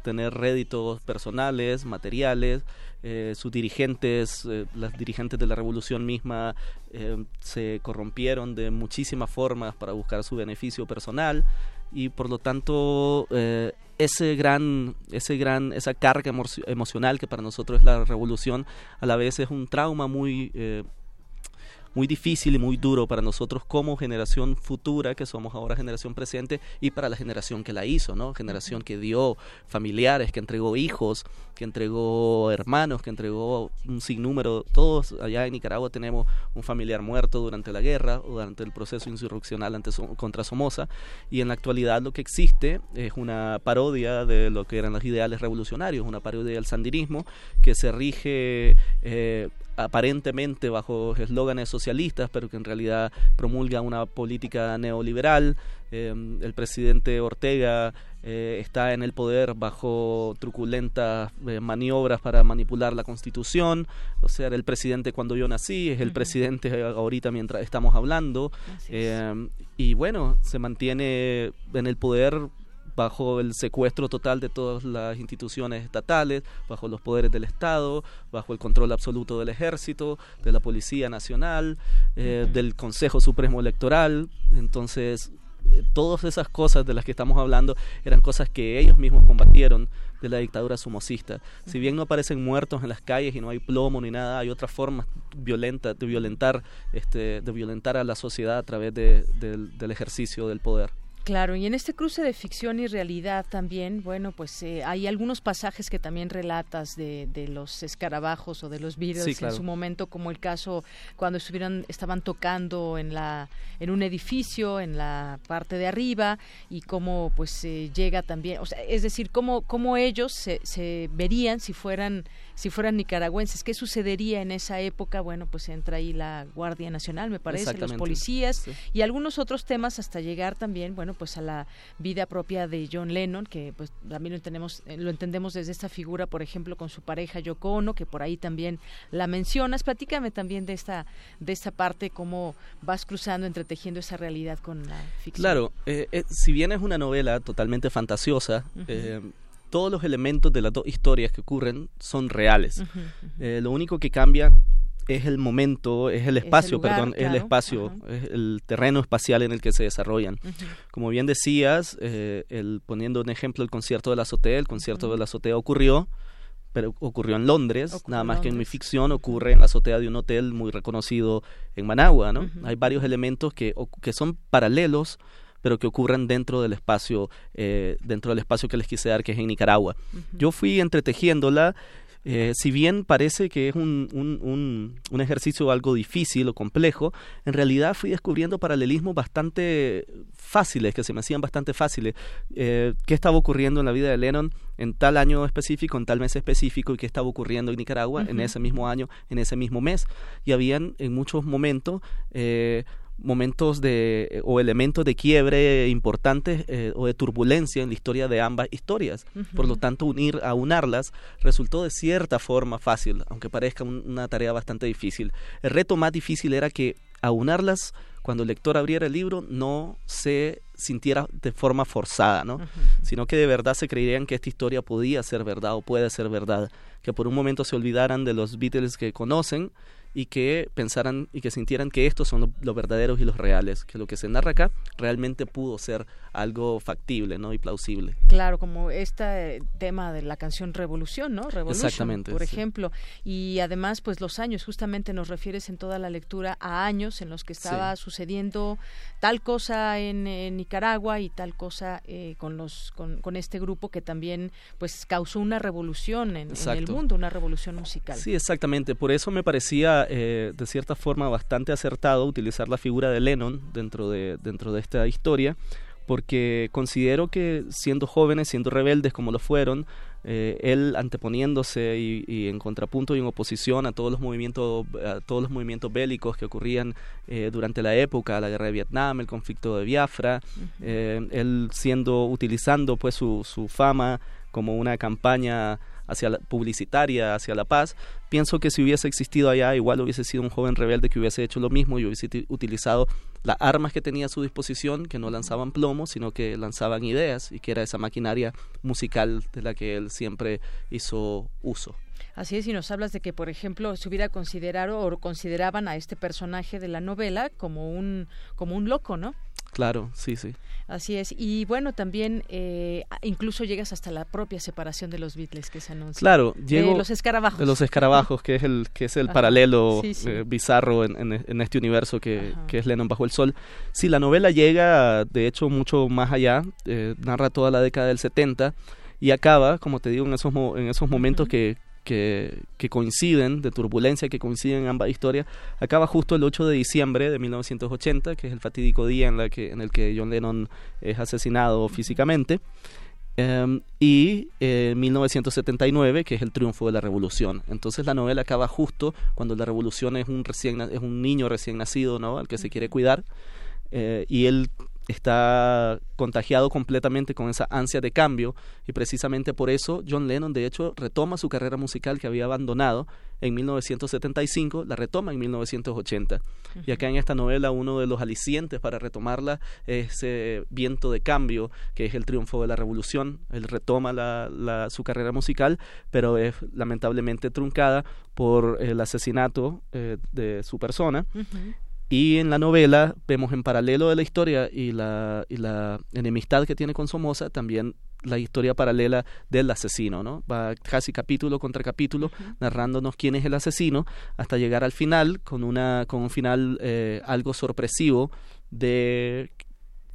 tener réditos personales, materiales, eh, sus dirigentes, eh, las dirigentes de la revolución misma, eh, se corrompieron de muchísimas formas para buscar su beneficio personal y por lo tanto ese gran, ese gran, esa carga emocional que para nosotros es la revolución, a la vez es un trauma muy muy difícil y muy duro para nosotros como generación futura, que somos ahora generación presente, y para la generación que la hizo, ¿no? Generación que dio familiares, que entregó hijos, que entregó hermanos, que entregó un sinnúmero. Todos allá en Nicaragua tenemos un familiar muerto durante la guerra o durante el proceso insurreccional ante, contra Somoza, y en la actualidad lo que existe es una parodia de lo que eran los ideales revolucionarios, una parodia del sandinismo que se rige eh, aparentemente bajo eslóganes socialistas, pero que en realidad promulga una política neoliberal. Em, el presidente Ortega eh, está en el poder bajo truculentas eh, maniobras para manipular la constitución. O sea, era el presidente cuando yo nací, es el presidente ahorita mientras estamos hablando. Em, y bueno, se mantiene en el poder bajo el secuestro total de todas las instituciones estatales, bajo los poderes del Estado, bajo el control absoluto del ejército, de la Policía Nacional, eh, del Consejo Supremo Electoral. Entonces, eh, todas esas cosas de las que estamos hablando eran cosas que ellos mismos combatieron de la dictadura sumocista. Si bien no aparecen muertos en las calles y no hay plomo ni nada, hay otras formas violentas de violentar, este, de violentar a la sociedad a través del ejercicio del poder. Claro, y en este cruce de ficción y realidad también, bueno, pues eh, hay algunos pasajes que también relatas de, de los escarabajos o de los virus en su momento, como el caso cuando estuvieron, estaban tocando en la, en un edificio, en la parte de arriba, y cómo pues eh, llega también, o sea, es decir, cómo, cómo ellos se, se verían si fueran si fueran nicaragüenses. ¿Qué sucedería en esa época? Bueno, pues entra ahí la Guardia Nacional, me parece, los policías y algunos otros temas hasta llegar también, bueno, pues a la vida propia de John Lennon, que pues también lo entendemos, eh, lo entendemos desde esta figura, por ejemplo, con su pareja Yoko Ono, que por ahí también la mencionas. Platícame también de esta, de esta parte, cómo vas cruzando, entretejiendo esa realidad con la ficción. Claro, eh, eh, si bien es una novela totalmente fantasiosa, todos los elementos de las dos historias que ocurren son reales. Eh, lo único que cambia es el momento, es el espacio, perdón, es el espacio, es el terreno espacial en el que se desarrollan. Como bien decías, eh, el, poniendo un ejemplo, el concierto de la azotea, el concierto de la azotea ocurrió, pero ocurrió en Londres, nada más que en mi ficción ocurre en la azotea de un hotel muy reconocido en Managua, ¿no? Hay varios elementos que, que son paralelos pero que ocurren dentro del espacio, eh, dentro del espacio que les quise dar, que es en Nicaragua. Yo fui entretejiéndola. Eh, si bien parece que es un, un, un, ejercicio algo difícil o complejo, en realidad fui descubriendo paralelismos bastante fáciles, que se me hacían bastante fáciles. Eh, ¿Qué estaba ocurriendo en la vida de Lennon en tal año específico, en tal mes específico, y qué estaba ocurriendo en Nicaragua en ese mismo año, en ese mismo mes? Y habían en muchos momentos eh, momentos de eh, o elementos de quiebre importantes eh, o de turbulencia en la historia de ambas historias. Por lo tanto, unir aunarlas resultó de cierta forma fácil, aunque parezca una tarea bastante difícil. El reto más difícil era que aunarlas cuando el lector abriera el libro no se sintiera de forma forzada, ¿no? Sino que de verdad se creyeran que esta historia podía ser verdad o puede ser verdad, que por un momento se olvidaran de los Beatles que conocen y que pensaran y que sintieran que estos son los verdaderos y los reales, que lo que se narra acá realmente pudo ser algo factible ¿no? y plausible. Claro, como este tema de la canción Revolución, ¿no? Exactamente, por ejemplo. Y además, pues los años, justamente nos refieres en toda la lectura a años en los que estaba sucediendo tal cosa en, Nicaragua y tal cosa eh, con, los, con, con, este grupo que también pues causó una revolución en, en, el mundo, una revolución musical. Sí, exactamente. Por eso me parecía eh, de cierta forma bastante acertado utilizar la figura de Lennon dentro de, dentro de esta historia porque considero que siendo jóvenes, siendo rebeldes como lo fueron, eh, él anteponiéndose y, en contrapunto y en oposición a todos los movimientos, a todos los movimientos bélicos que ocurrían eh, durante la época, la guerra de Vietnam, el conflicto de Biafra, él siendo utilizando pues su, su fama como una campaña hacia la, publicitaria hacia la paz, pienso que si hubiese existido allá, igual hubiese sido un joven rebelde que hubiese hecho lo mismo y hubiese utilizado las armas que tenía a su disposición, que no lanzaban plomo, sino que lanzaban ideas y que era esa maquinaria musical de la que él siempre hizo uso. Así es, y nos hablas de que, por ejemplo, se hubiera considerado o consideraban a este personaje de la novela como un, como un loco, ¿no? Claro, sí, sí. Así es. Y bueno, también eh, incluso llegas hasta la propia separación de los Beatles que se anuncia. Claro, llego de los escarabajos. De los escarabajos, que es el que es el paralelo eh, bizarro en, este universo que, que, es Lennon bajo el sol. Sí, la novela llega, de hecho, mucho más allá. Eh, narra toda la década del 70 y acaba, como te digo, en esos, en esos momentos que que, coinciden, de turbulencia que coinciden en ambas historias, acaba justo el 8 de diciembre de 1980, que es el fatídico día en, la que, en el que John Lennon es asesinado físicamente, em, y eh, 1979, que es el triunfo de la revolución. Entonces la novela acaba justo cuando la revolución es un, recién, es un niño recién nacido, ¿no? al que se quiere cuidar, eh, y él está contagiado completamente con esa ansia de cambio y precisamente por eso John Lennon de hecho retoma su carrera musical que había abandonado en 1975, la retoma en 1980. Y acá en esta novela uno de los alicientes para retomarla es ese viento de cambio que es el triunfo de la revolución. Él retoma su carrera musical, pero es lamentablemente truncada por el asesinato eh, de su persona. Y en la novela vemos en paralelo de la historia y la, y la enemistad que tiene con Somoza, también la historia paralela del asesino, ¿no? Va casi capítulo contra capítulo narrándonos quién es el asesino hasta llegar al final con una con un final eh, algo sorpresivo de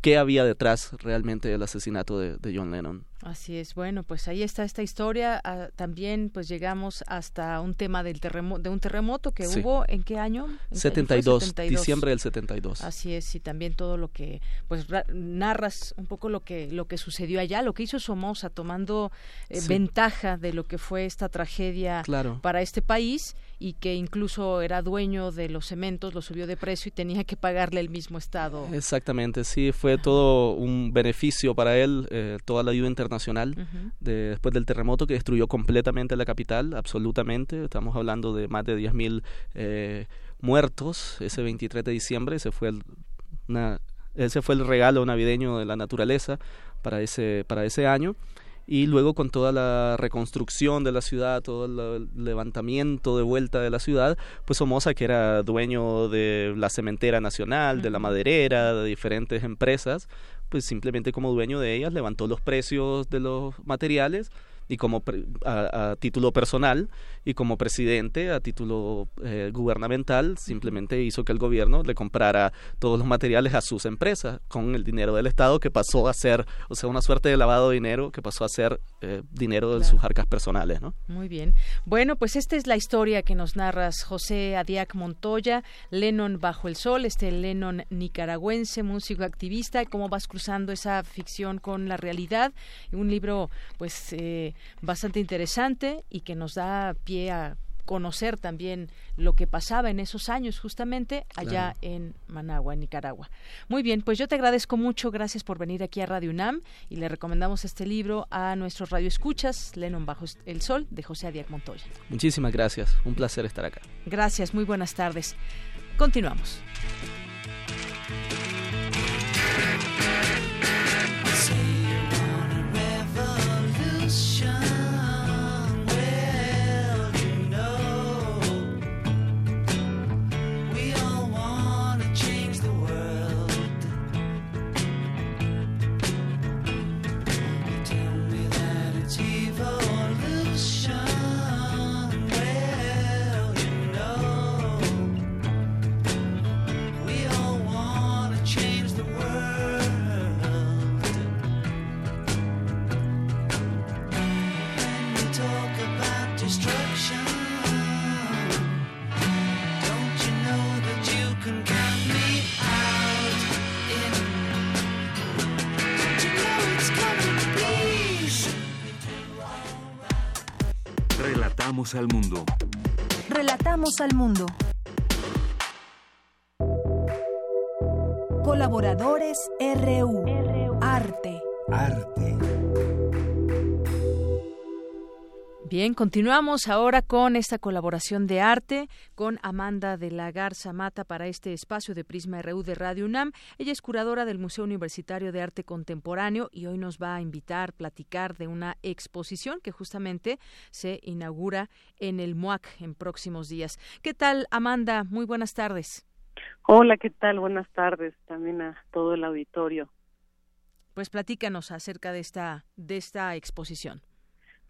qué había detrás realmente del asesinato de, John Lennon. Así es, bueno, pues ahí está esta historia. Ah, también pues llegamos hasta un tema del terremoto, de un terremoto que hubo, ¿en qué año? ¿En 72, 72, diciembre del 72. Así es, y también todo lo que, pues narras un poco lo que, lo que sucedió allá, lo que hizo Somoza tomando eh, ventaja de lo que fue esta tragedia para este país y que incluso era dueño de los cementos, lo subió de precio y tenía que pagarle el mismo Estado. Exactamente, sí, fue todo un beneficio para él, eh, toda la ayuda internacional después del terremoto que destruyó completamente la capital, absolutamente. Estamos hablando de más de 10.000 eh, muertos ese 23 de diciembre, ese fue el, ese fue el regalo navideño de la naturaleza para ese, para ese año y luego con toda la reconstrucción de la ciudad, todo el levantamiento de vuelta de la ciudad, pues Somoza, que era dueño de la cementera nacional, de la maderera, de diferentes empresas, pues simplemente como dueño de ellas levantó los precios de los materiales y como a, título personal y como presidente a título eh, gubernamental simplemente hizo que el gobierno le comprara todos los materiales a sus empresas con el dinero del Estado que pasó a ser, o sea, una suerte de lavado de dinero que pasó a ser eh, dinero de sus arcas personales, ¿no? Muy bien. Bueno, pues esta es la historia que nos narras José Adiac Montoya, Lennon bajo el sol, este Lennon nicaragüense, músico activista, cómo vas cruzando esa ficción con la realidad, un libro pues eh, bastante interesante y que nos da pie a conocer también lo que pasaba en esos años justamente allá en Managua, en Nicaragua. Muy bien, pues yo te agradezco mucho, gracias por venir aquí a Radio UNAM y le recomendamos este libro a nuestros radioescuchas, Lennon Bajo el Sol, de José Adiac Montoya. Muchísimas gracias, un placer estar acá. Gracias, muy buenas tardes. Continuamos. Al mundo. Relatamos al mundo. Colaboradores RU. Bien, continuamos ahora con esta colaboración de arte con Amanda de la Garza Mata para este espacio de Prisma RU de Radio UNAM. Ella es curadora del Museo Universitario de Arte Contemporáneo y hoy nos va a invitar a platicar de una exposición que justamente se inaugura en el MUAC en próximos días. ¿Qué tal, Amanda? Muy buenas tardes. Hola, ¿qué tal? Buenas tardes también a todo el auditorio. Pues platícanos acerca de esta de esta exposición.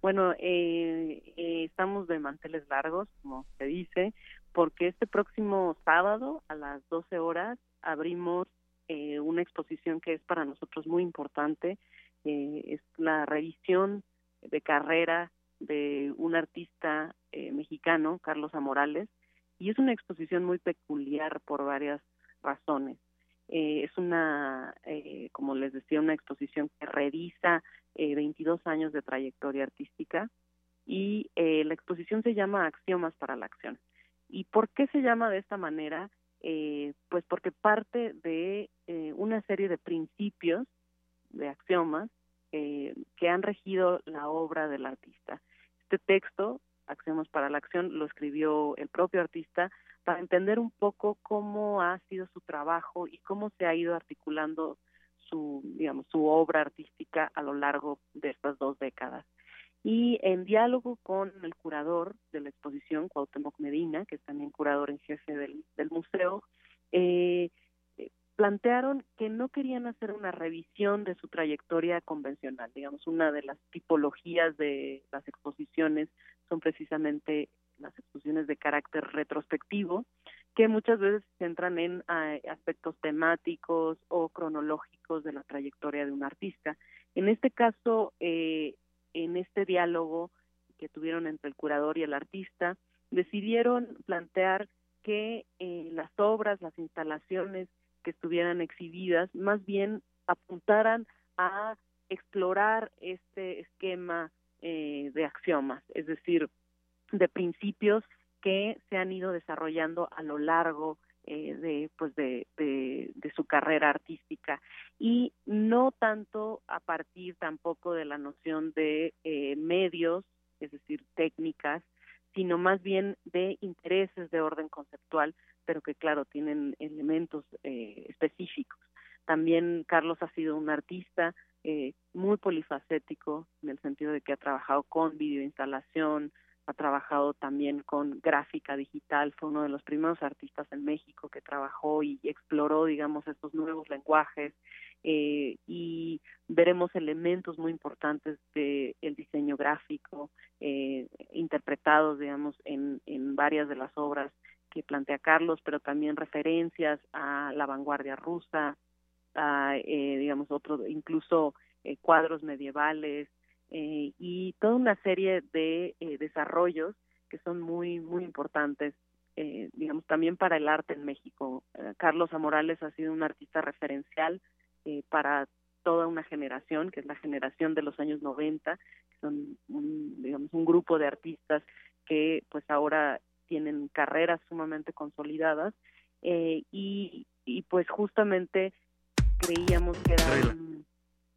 Bueno, eh, eh, estamos de manteles largos, como se dice, porque este próximo sábado a las 12 horas abrimos eh, una exposición que es para nosotros muy importante. Eh, es la revisión de carrera de un artista eh, mexicano, Carlos Amorales, y es una exposición muy peculiar por varias razones. Eh, es una, eh, como les decía, una exposición que revisa eh, 22 años de trayectoria artística y eh, la exposición se llama Axiomas para la Acción. ¿Y por qué se llama de esta manera? Eh, pues porque parte de eh, una serie de principios, de axiomas, que han regido la obra del artista. Este texto, Axiomas para la Acción, lo escribió el propio artista para entender un poco cómo ha sido su trabajo y cómo se ha ido articulando su, digamos, su obra artística a lo largo de estas dos décadas. Y en diálogo con el curador de la exposición, Cuauhtémoc Medina, que es también curador en jefe del, del museo, eh, plantearon que no querían hacer una revisión de su trayectoria convencional. Digamos, una de las tipologías de las exposiciones son precisamente las exposiciones de carácter retrospectivo, que muchas veces se centran en eh, aspectos temáticos o cronológicos de la trayectoria de un artista. En este caso, eh, en este diálogo que tuvieron entre el curador y el artista, decidieron plantear que eh, las obras, las instalaciones que estuvieran exhibidas, más bien apuntaran a explorar este esquema de axiomas, es decir, de principios que se han ido desarrollando a lo largo eh, de pues de, de, su carrera artística. Y no tanto a partir tampoco de la noción de eh, medios es decir técnicas sino más bien de intereses de orden conceptual pero que claro tienen elementos eh, específicos. También Carlos ha sido un artista muy polifacético en el sentido de que ha trabajado con videoinstalación ha trabajado también con gráfica digital, fue uno de los primeros artistas en México que trabajó y exploró, digamos, estos nuevos lenguajes eh, y veremos elementos muy importantes del el diseño gráfico eh, interpretados, digamos, en, en varias de las obras que plantea Carlos, pero también referencias a la vanguardia rusa, a, eh, digamos, otro, incluso cuadros medievales, eh, y toda una serie de eh, desarrollos que son muy muy importantes eh, digamos también para el arte en México. Carlos Amorales ha sido un artista referencial para toda una generación que es la generación de los años 90 que son un, digamos un grupo de artistas que pues ahora tienen carreras sumamente consolidadas y, y pues justamente creíamos que era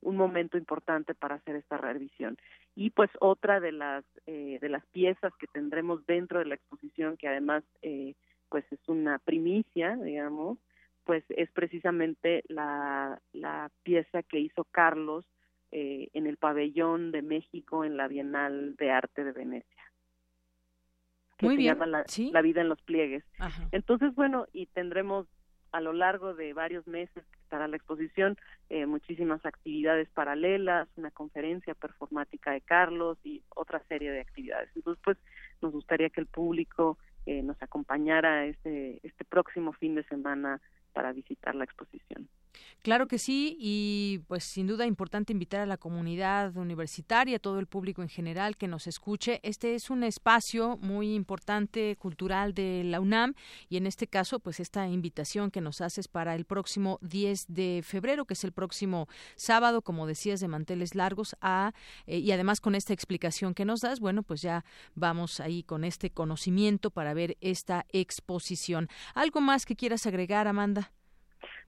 un momento importante para hacer esta revisión. Y pues otra de las eh, de las piezas que tendremos dentro de la exposición, que además eh, pues es una primicia, digamos, pues es precisamente la, la pieza que hizo Carlos eh, en el pabellón de México en la Bienal de Arte de Venecia. Que Muy se bien. llama la, la vida en los pliegues. Entonces, bueno, y tendremos a lo largo de varios meses que estará la exposición, eh, muchísimas actividades paralelas, una conferencia performática de Carlos y otra serie de actividades. Entonces, pues, nos gustaría que el público eh, nos acompañara este, este próximo fin de semana para visitar la exposición. Claro que sí, y pues sin duda importante invitar a la comunidad universitaria, a todo el público en general que nos escuche. Este es un espacio muy importante cultural de la UNAM y en este caso pues esta invitación que nos haces para el próximo 10 de febrero, que es el próximo sábado, como decías, de manteles largos, a, eh, y además con esta explicación que nos das, bueno, pues ya vamos ahí con este conocimiento para ver esta exposición. ¿Algo más que quieras agregar, Amanda?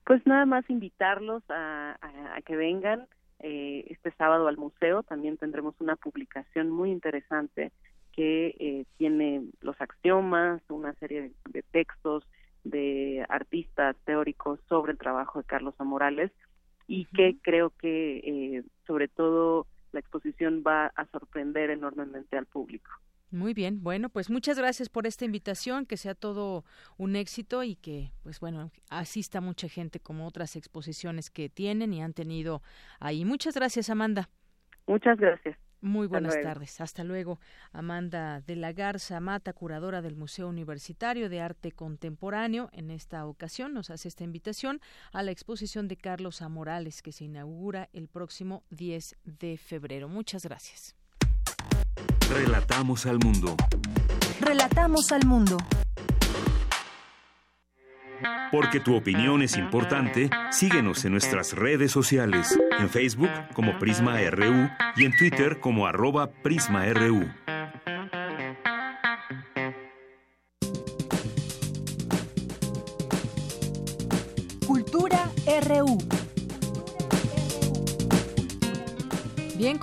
Pues nada más invitarlos a, que vengan eh, este sábado al museo. También tendremos una publicación muy interesante que eh, tiene los axiomas, una serie de, textos de artistas teóricos sobre el trabajo de Carlos Amorales y que creo que eh, sobre todo la exposición va a sorprender enormemente al público. Muy bien, bueno, pues muchas gracias por esta invitación, que sea todo un éxito y que, pues bueno, asista mucha gente como otras exposiciones que tienen y han tenido ahí. Muchas gracias, Amanda. Muchas gracias. Muy buenas tardes. Hasta luego. Amanda de la Garza Mata, curadora del Museo Universitario de Arte Contemporáneo, en esta ocasión nos hace esta invitación a la exposición de Carlos Amorales que se inaugura el próximo 10 de febrero. Muchas gracias. Relatamos al mundo. Relatamos al mundo. Porque tu opinión es importante, síguenos en nuestras redes sociales, en Facebook como Prisma RU y en Twitter como arroba PrismaRU.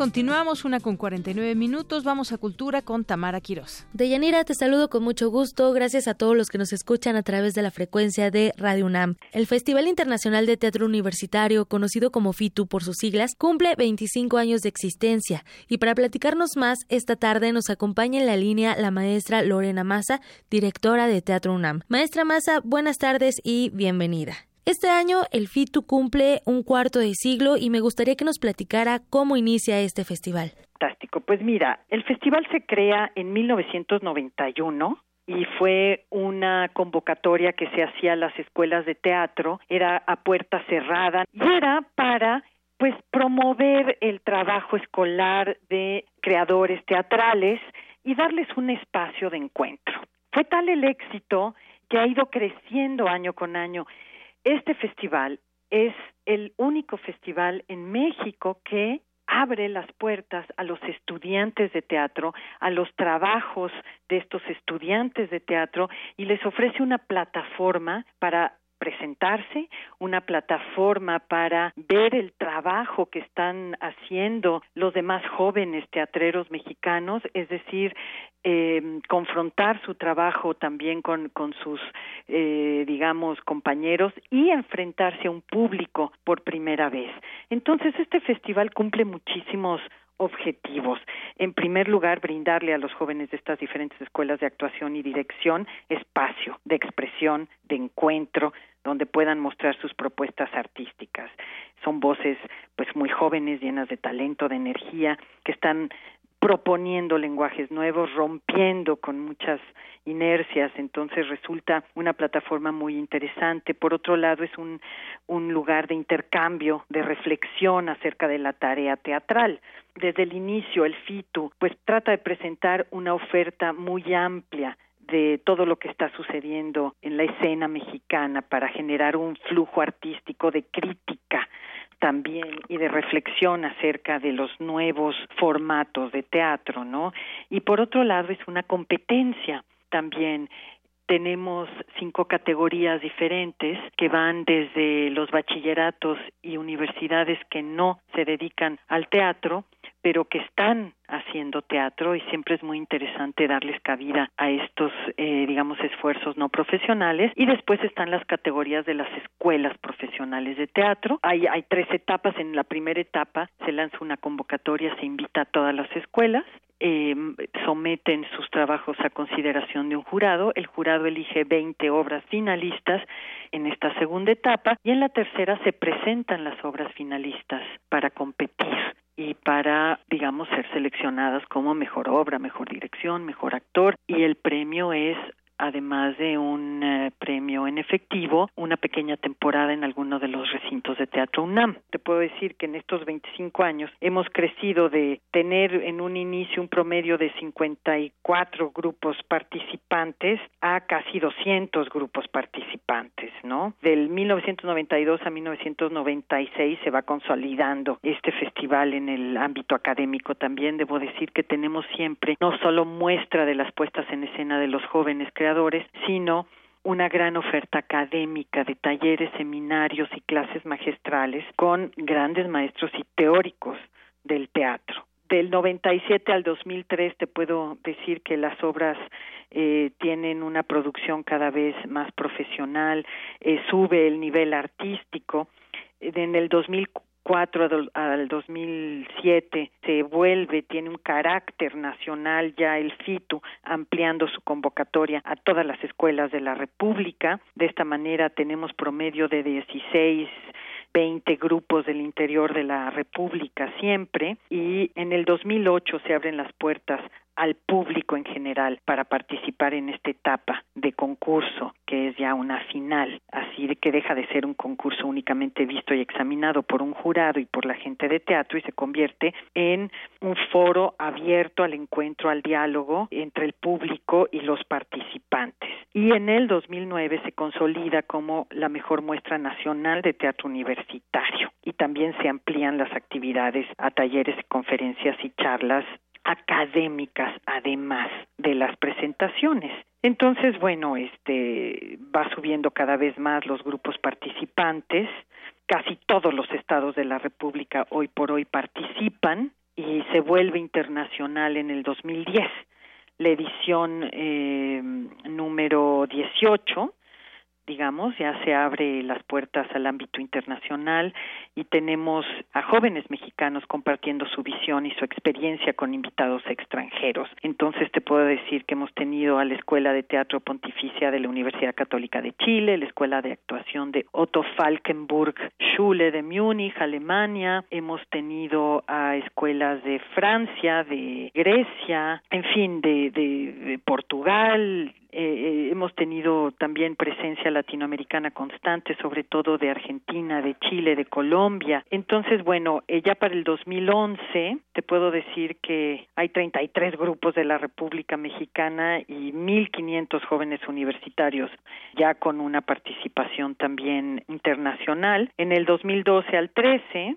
Continuamos una con 49 minutos. Vamos a Cultura con Tamara Quiroz. Deyanira, te saludo con mucho gusto. Gracias a todos los que nos escuchan a través de la frecuencia de Radio UNAM. El Festival Internacional de Teatro Universitario, conocido como FITU por sus siglas, cumple 25 años de existencia. Y para platicarnos más, esta tarde nos acompaña en la línea la maestra Lorena Massa, directora de Teatro UNAM. Maestra Massa, buenas tardes y bienvenida. Este año el FITU cumple un cuarto de siglo y me gustaría que nos platicara cómo inicia este festival. Fantástico. Pues mira, el festival se crea en 1991 y fue una convocatoria que se hacía a las escuelas de teatro, era a puerta cerrada y era para pues promover el trabajo escolar de creadores teatrales y darles un espacio de encuentro. Fue tal el éxito que ha ido creciendo año con año. Este festival es el único festival en México que abre las puertas a los estudiantes de teatro, a los trabajos de estos estudiantes de teatro y les ofrece una plataforma para presentarse, una plataforma para ver el trabajo que están haciendo los demás jóvenes teatreros mexicanos, es decir, eh, confrontar su trabajo también con, sus, eh, digamos, compañeros y enfrentarse a un público por primera vez. Entonces, este festival cumple muchísimos objetivos. En primer lugar, brindarle a los jóvenes de estas diferentes escuelas de actuación y dirección espacio de expresión, de encuentro, donde puedan mostrar sus propuestas artísticas. Son voces pues muy jóvenes, llenas de talento, de energía, que están proponiendo lenguajes nuevos, rompiendo con muchas inercias, entonces resulta una plataforma muy interesante. Por otro lado, es un, un lugar de intercambio, de reflexión acerca de la tarea teatral. Desde el inicio, el FITU, pues trata de presentar una oferta muy amplia de todo lo que está sucediendo en la escena mexicana para generar un flujo artístico de crítica también y de reflexión acerca de los nuevos formatos de teatro, ¿no? Y por otro lado es una competencia también tenemos cinco categorías diferentes que van desde los bachilleratos y universidades que no se dedican al teatro pero que están haciendo teatro y siempre es muy interesante darles cabida a estos, eh, digamos, esfuerzos no profesionales. Y después están las categorías de las escuelas profesionales de teatro. Hay, tres etapas. En la primera etapa se lanza una convocatoria, se invita a todas las escuelas eh, someten sus trabajos a consideración de un jurado. El jurado elige 20 obras finalistas en esta segunda etapa y en la tercera se presentan las obras finalistas para competir y para, digamos, ser seleccionadas como mejor obra, mejor dirección, mejor actor y el premio es además de un eh, premio en efectivo, una pequeña temporada en alguno de los recintos de Teatro UNAM. Te puedo decir que en estos 25 años hemos crecido de tener en un inicio un promedio de 54 grupos participantes a casi 200 grupos participantes, ¿no? Del 1992 a 1996 se va consolidando este festival en el ámbito académico también. Debo decir que tenemos siempre no solo muestra de las puestas en escena de los jóvenes creadores, sino una gran oferta académica de talleres, seminarios y clases magistrales con grandes maestros y teóricos del teatro. Del 97 al 2003 te puedo decir que las obras eh, tienen una producción cada vez más profesional, eh, sube el nivel artístico. En el 2004 2004 al 2007 se vuelve, tiene un carácter nacional ya el FITU, ampliando su convocatoria a todas las escuelas de la República. De esta manera tenemos promedio de 16 20 grupos del interior de la República siempre y en el 2008 se abren las puertas al público en general para participar en esta etapa de concurso que es ya una final, así que deja de ser un concurso únicamente visto y examinado por un jurado y por la gente de teatro y se convierte en un foro abierto al encuentro, al diálogo entre el público y los participantes. Y en el 2009 se consolida como la mejor muestra nacional de teatro universitario y también se amplían las actividades a talleres, conferencias y charlas académicas además de las presentaciones. Entonces, bueno, este va subiendo cada vez más los grupos participantes, casi todos los estados de la República hoy por hoy participan y se vuelve internacional en el 2010. La edición eh, número 18 digamos, ya se abre las puertas al ámbito internacional y tenemos a jóvenes mexicanos compartiendo su visión y su experiencia con invitados extranjeros. Entonces te puedo decir que hemos tenido a la Escuela de Teatro Pontificia de la Universidad Católica de Chile, la Escuela de Actuación de Otto Falkenburg Schule de Múnich, Alemania, hemos tenido a escuelas de Francia, de Grecia, en fin, de, de Portugal, eh, eh, hemos tenido también presencia latinoamericana constante, sobre todo de Argentina, de Chile, de Colombia. Entonces, bueno, eh, ya para el 2011 te puedo decir que hay 33 grupos de la República Mexicana y 1.500 jóvenes universitarios ya con una participación también internacional. En el 2012 al 13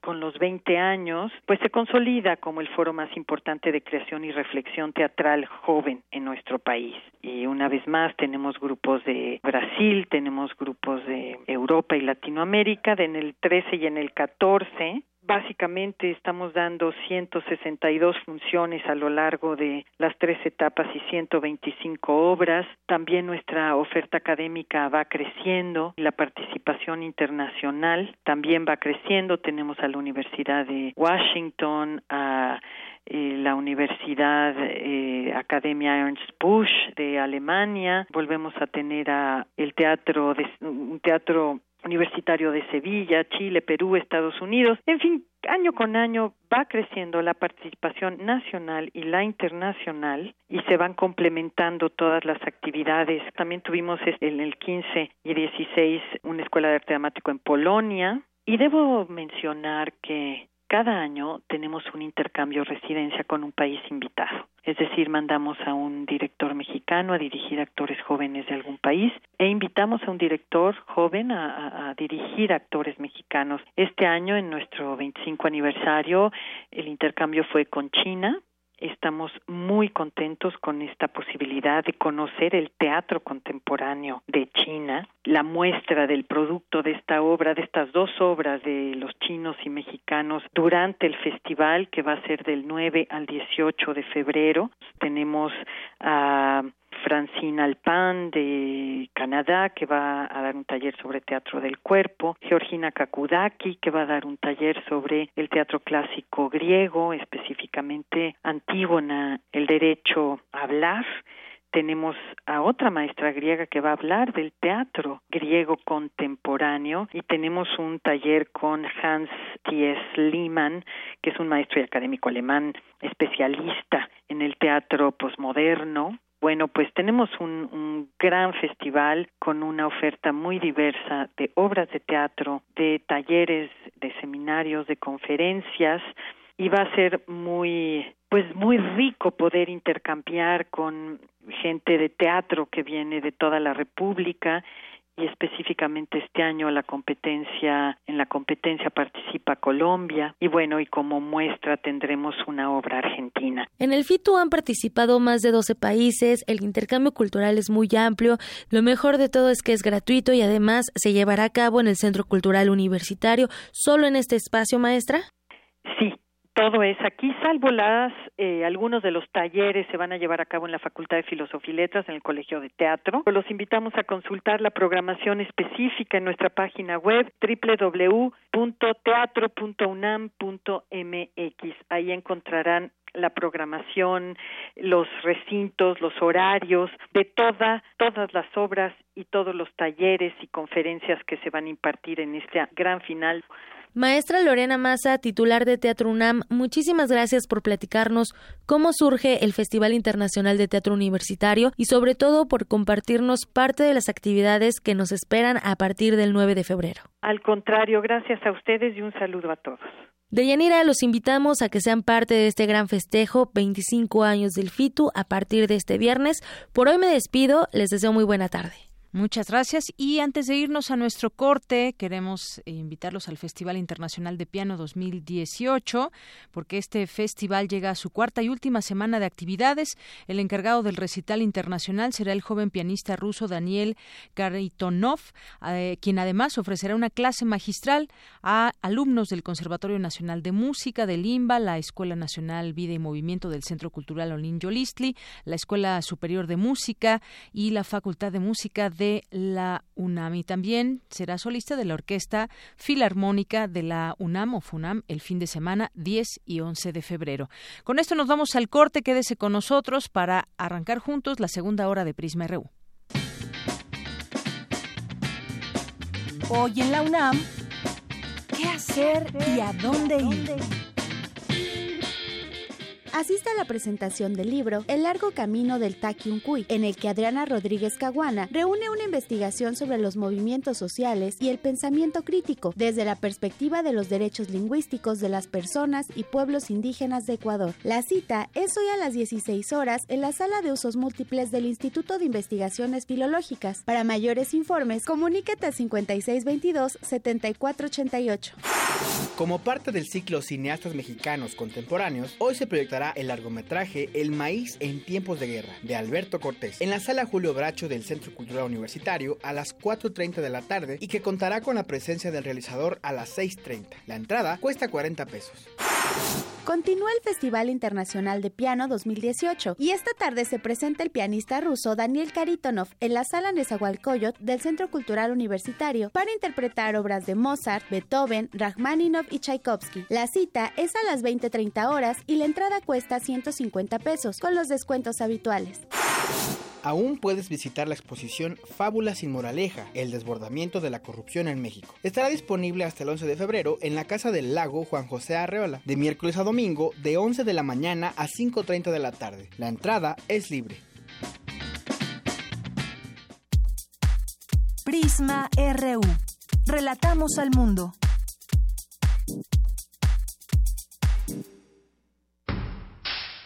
con los 20 años, pues se consolida como el foro más importante de creación y reflexión teatral joven en nuestro país. Y una vez más tenemos grupos de Brasil, tenemos grupos de Europa y Latinoamérica, en el 13 y en el 14 Básicamente estamos dando 162 funciones a lo largo de las tres etapas y 125 obras. También nuestra oferta académica va creciendo, la participación internacional también va creciendo. Tenemos a la Universidad de Washington, a eh, la Universidad eh, Academia Ernst Busch de Alemania, volvemos a tener a el teatro de, un teatro Universitario de Sevilla, Chile, Perú, Estados Unidos. En fin, año con año va creciendo la participación nacional y la internacional y se van complementando todas las actividades. También tuvimos en el 15 y 16 una escuela de arte dramático en Polonia. Y debo mencionar que cada año tenemos un intercambio residencia con un país invitado. Es decir, mandamos a un director mexicano a dirigir actores jóvenes de algún país e invitamos a un director joven a, a, dirigir actores mexicanos. Este año, en nuestro 25 aniversario, el intercambio fue con China, estamos muy contentos con esta posibilidad de conocer el teatro contemporáneo de China, la muestra del producto de esta obra, de estas dos obras de los chinos y mexicanos durante el festival que va a ser del 9 al 18 de febrero. Tenemos a Francine Alpan de Canadá, que va a dar un taller sobre teatro del cuerpo, Georgina Kakudaki, que va a dar un taller sobre el teatro clásico griego, específicamente Antígona, el derecho a hablar, tenemos a otra maestra griega que va a hablar del teatro griego contemporáneo. Y tenemos un taller con Hans T.S. Lehmann, que es un maestro y académico alemán especialista en el teatro posmoderno bueno, pues tenemos un, un, gran festival con una oferta muy diversa de obras de teatro, de talleres, de seminarios, de conferencias y va a ser muy pues muy rico poder intercambiar con gente de teatro que viene de toda la República y específicamente este año la competencia en la competencia participa Colombia y bueno y como muestra tendremos una obra argentina. En el FITU han participado más de 12 países, el intercambio cultural es muy amplio, lo mejor de todo es que es gratuito y además se llevará a cabo en el Centro Cultural Universitario, solo en este espacio maestra. Sí, todo es aquí, salvo las eh, algunos de los talleres se van a llevar a cabo en la Facultad de Filosofía y Letras en el Colegio de Teatro. Los invitamos a consultar la programación específica en nuestra página web www.teatro.unam.mx. Ahí encontrarán la programación, los recintos, los horarios de toda, todas las obras y todos los talleres y conferencias que se van a impartir en este gran final. Maestra Lorena Massa, titular de Teatro UNAM, muchísimas gracias por platicarnos cómo surge el Festival Internacional de Teatro Universitario y sobre todo por compartirnos parte de las actividades que nos esperan a partir del 9 de febrero. Al contrario, gracias a ustedes y un saludo a todos. Deyanira, los invitamos a que sean parte de este gran festejo, 25 años del FITU, a partir de este viernes. Por hoy me despido, les deseo muy buena tarde. Muchas gracias. Y antes de irnos a nuestro corte, queremos invitarlos al Festival Internacional de Piano 2018, porque este festival llega a su cuarta y última semana de actividades. El encargado del recital internacional será el joven pianista ruso Daniel Karitonov, eh, quien además ofrecerá una clase magistral a alumnos del Conservatorio Nacional de Música de Limba, la Escuela Nacional Vida y Movimiento del Centro Cultural Olin Yolistli, la Escuela Superior de Música y la Facultad de Música de de la UNAM y también será solista de la Orquesta Filarmónica de la UNAM o FUNAM el fin de semana 10 y 11 de febrero. Con esto nos vamos al corte, quédese con nosotros para arrancar juntos la segunda hora de Prisma RU. Hoy en la UNAM, ¿qué hacer y a dónde ir? Asiste a la presentación del libro El largo camino del Taquiuncuy, en el que Adriana Rodríguez Caguana reúne una investigación sobre los movimientos sociales y el pensamiento crítico desde la perspectiva de los derechos lingüísticos de las personas y pueblos indígenas de Ecuador. La cita es hoy a las 16 horas en la sala de usos múltiples del Instituto de Investigaciones Filológicas. Para mayores informes, comunícate a 5622-7488. Como parte del ciclo Cineastas Mexicanos Contemporáneos, hoy se proyectará el largometraje El maíz en tiempos de guerra, de Alberto Cortés, en la sala Julio Bracho del Centro Cultural Universitario a las 4.30 de la tarde y que contará con la presencia del realizador a las 6.30. La entrada cuesta 40 pesos. Continúa el Festival Internacional de Piano 2018 y esta tarde se presenta el pianista ruso Daniel Karitonov en la sala Nezahualcóyotl del Centro Cultural Universitario para interpretar obras de Mozart, Beethoven, Rachmaninoff y Tchaikovsky. La cita es a las 20:30 horas y la entrada cuesta 150 pesos con los descuentos habituales. Aún puedes visitar la exposición Fábulas sin moraleja, el desbordamiento de la corrupción en México. Estará disponible hasta el 11 de febrero en la Casa del Lago Juan José Arreola, de miércoles a domingo, de 11 de la mañana a 5.30 de la tarde. La entrada es libre. Prisma RU. Relatamos al mundo.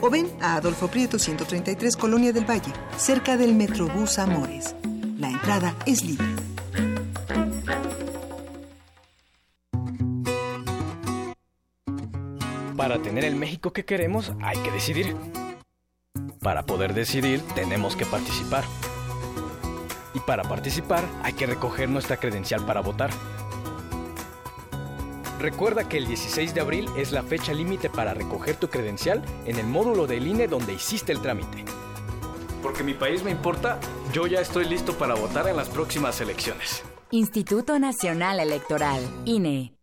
o ven a Adolfo Prieto 133 Colonia del Valle, cerca del Metrobús Amores. La entrada es libre. Para tener el México que queremos hay que decidir. Para poder decidir tenemos que participar. Y para participar hay que recoger nuestra credencial para votar. Recuerda que el 16 de abril es la fecha límite para recoger tu credencial en el módulo del INE donde hiciste el trámite. Porque mi país me importa, yo ya estoy listo para votar en las próximas elecciones. Instituto Nacional Electoral, INE.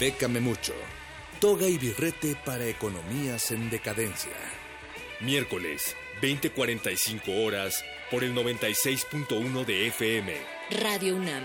Bécame mucho. Toga y birrete para economías en decadencia. Miércoles, 20:45 horas, por el 96.1 de FM. Radio UNAM.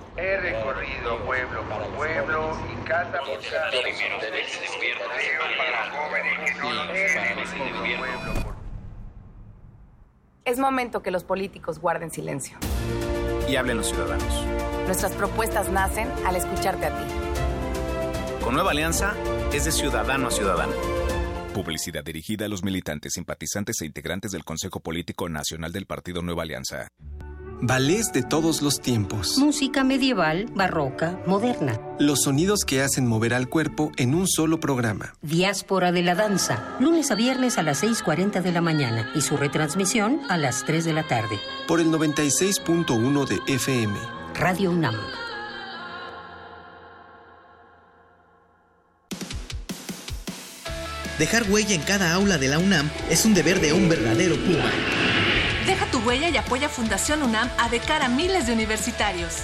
He recorrido pueblo por pueblo y casa por casa. Los primeros meses de gobierno Es momento que los políticos guarden silencio. Y hablen los ciudadanos. Nuestras propuestas nacen al escucharte a ti. Con Nueva Alianza es de ciudadano a ciudadano. Publicidad dirigida a los militantes, simpatizantes e integrantes del Consejo Político Nacional del Partido Nueva Alianza. Ballets de todos los tiempos. Música medieval, barroca, moderna. Los sonidos que hacen mover al cuerpo en un solo programa. Diáspora de la danza. Lunes a viernes a las 6.40 de la mañana y su retransmisión a las 3 de la tarde. Por el 96.1 de FM. Radio UNAM. Dejar huella en cada aula de la UNAM es un deber de un verdadero Puma. Huella y apoya Fundación UNAM a de cara a miles de universitarios.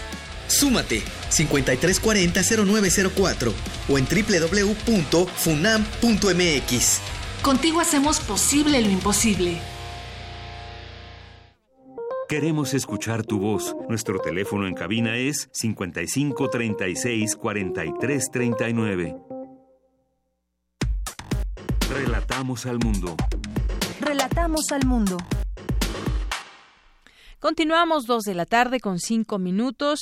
Súmate 5340-0904 o en www.funam.mx. Contigo hacemos posible lo imposible. Queremos escuchar tu voz. Nuestro teléfono en cabina es 5536 4339. Relatamos al mundo. Relatamos al mundo. Continuamos dos de la tarde con cinco minutos.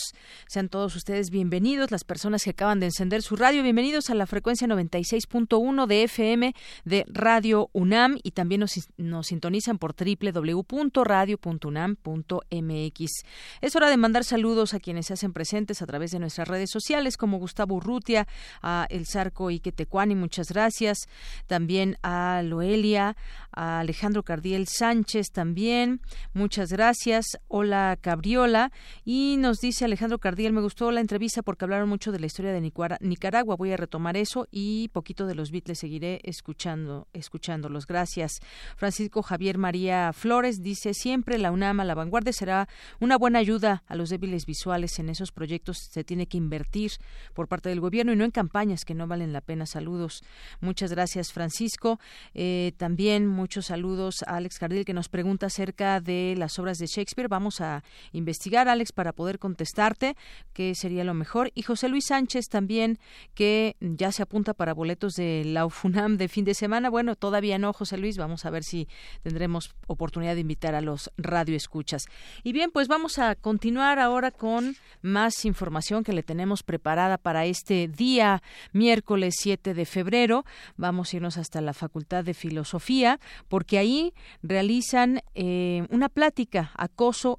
Sean todos ustedes bienvenidos, las personas que acaban de encender su radio, bienvenidos a la frecuencia 96.1 de FM de Radio UNAM y también nos, nos sintonizan por www.radio.unam.mx. Es hora de mandar saludos a quienes se hacen presentes a través de nuestras redes sociales, como Gustavo Urrutia, a El Zarco Iquetecuani, muchas gracias. También a Loelia, a Alejandro Cardiel Sánchez también, muchas gracias. Hola Cabriola. Y nos dice Alejandro Cardiel, me gustó la entrevista porque hablaron mucho de la historia de Nicaragua. Voy a retomar eso y poquito de los Beatles seguiré escuchando, escuchándolos. Gracias. Francisco Javier María Flores dice, siempre la UNAM la vanguardia será una buena ayuda a los débiles visuales. En esos proyectos se tiene que invertir por parte del gobierno y no en campañas que no valen la pena. Saludos. Muchas gracias, Francisco. Eh, también muchos saludos a Alex Cardiel que nos pregunta acerca de las obras de Shakespeare Vamos a investigar, Alex, para poder contestarte qué sería lo mejor. Y José Luis Sánchez también, que ya se apunta para boletos de la UFUNAM de fin de semana. Bueno, todavía no, José Luis. Vamos a ver si tendremos oportunidad de invitar a los radioescuchas. Y bien, pues vamos a continuar ahora con más información que le tenemos preparada para este día, miércoles 7 de febrero. Vamos a irnos hasta la Facultad de Filosofía, porque ahí realizan eh, una plática a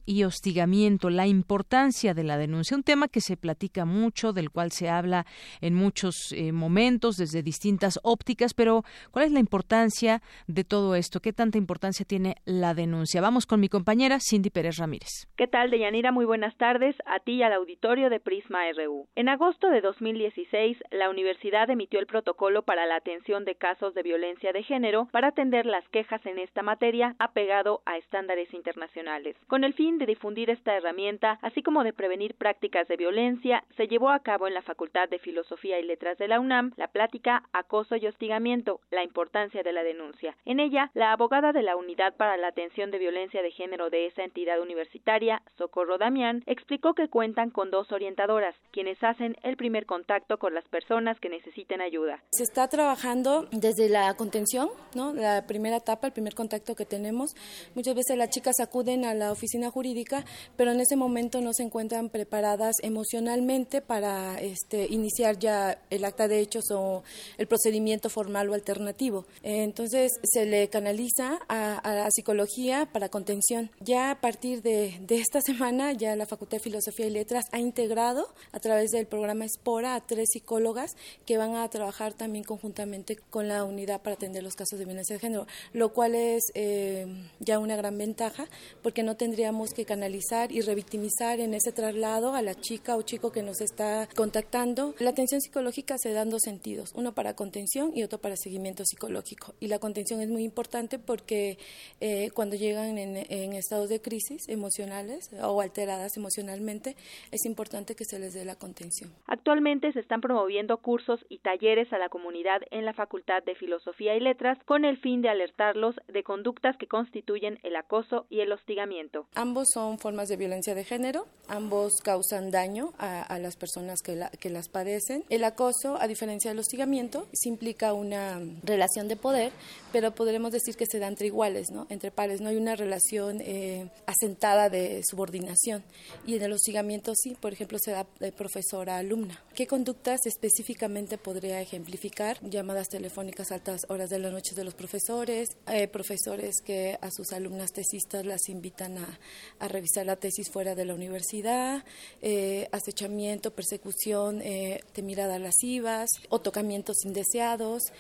y hostigamiento, la importancia de la denuncia, un tema que se platica mucho, del cual se habla en muchos eh, momentos desde distintas ópticas, pero ¿cuál es la importancia de todo esto? ¿Qué tanta importancia tiene la denuncia? Vamos con mi compañera Cindy Pérez Ramírez. ¿Qué tal, Deyanira? Muy buenas tardes a ti y al auditorio de Prisma RU. En agosto de 2016, la universidad emitió el protocolo para la atención de casos de violencia de género para atender las quejas en esta materia apegado a estándares internacionales. El fin de difundir esta herramienta, así como de prevenir prácticas de violencia, se llevó a cabo en la Facultad de Filosofía y Letras de la UNAM la plática Acoso y hostigamiento, la importancia de la denuncia. En ella, la abogada de la Unidad para la Atención de Violencia de Género de esa entidad universitaria, Socorro Damián, explicó que cuentan con dos orientadoras, quienes hacen el primer contacto con las personas que necesiten ayuda. Se está trabajando desde la contención, ¿no? La primera etapa, el primer contacto que tenemos. Muchas veces las chicas acuden a la oficina oficina jurídica, pero en ese momento no se encuentran preparadas emocionalmente para este, iniciar ya el acta de hechos o el procedimiento formal o alternativo. Entonces se le canaliza a, la psicología para contención. Ya a partir de, de, esta semana, ya la Facultad de Filosofía y Letras ha integrado a través del programa Espora a tres psicólogas que van a trabajar también conjuntamente con la unidad para atender los casos de violencia de género, lo cual es eh, ya una gran ventaja porque no tendría tendríamos que canalizar y revictimizar en ese traslado a la chica o chico que nos está contactando. La atención psicológica se da en dos sentidos, uno para contención y otro para seguimiento psicológico. Y la contención es muy importante porque eh, cuando llegan en, en estados de crisis emocionales o alteradas emocionalmente, es importante que se les dé la contención. Actualmente se están promoviendo cursos y talleres a la comunidad en la Facultad de Filosofía y Letras con el fin de alertarlos de conductas que constituyen el acoso y el hostigamiento. Ambos son formas de violencia de género, ambos causan daño a, las personas que, que las padecen. El acoso, a diferencia del hostigamiento, sí implica una relación de poder, pero podremos decir que se da entre iguales, ¿no? entre pares, no hay una relación eh, asentada de subordinación. Y en el hostigamiento sí, por ejemplo, se da de profesora a alumna. ¿Qué conductas específicamente podría ejemplificar? Llamadas telefónicas a altas horas de la noche de los profesores, eh, profesores que a sus alumnas tesistas las invitan a, a revisar la tesis fuera de la universidad, eh, acechamiento, persecución de miradas lascivas o tocamientos indeseados,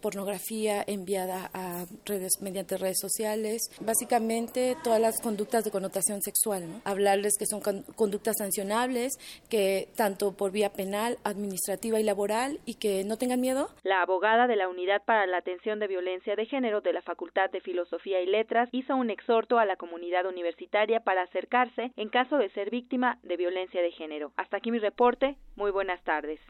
pornografía enviada a redes mediante redes sociales, básicamente todas las conductas de connotación sexual, hablarles que son conductas sancionables, que tanto por vía penal, administrativa y laboral y que no tengan miedo. La abogada de la Unidad para la Atención de Violencia de Género de la Facultad de Filosofía y Letras hizo un exhorto a la comunidad universitaria para acercarse en caso de ser víctima de violencia de género. Hasta aquí mi reporte. Muy buenas tardes.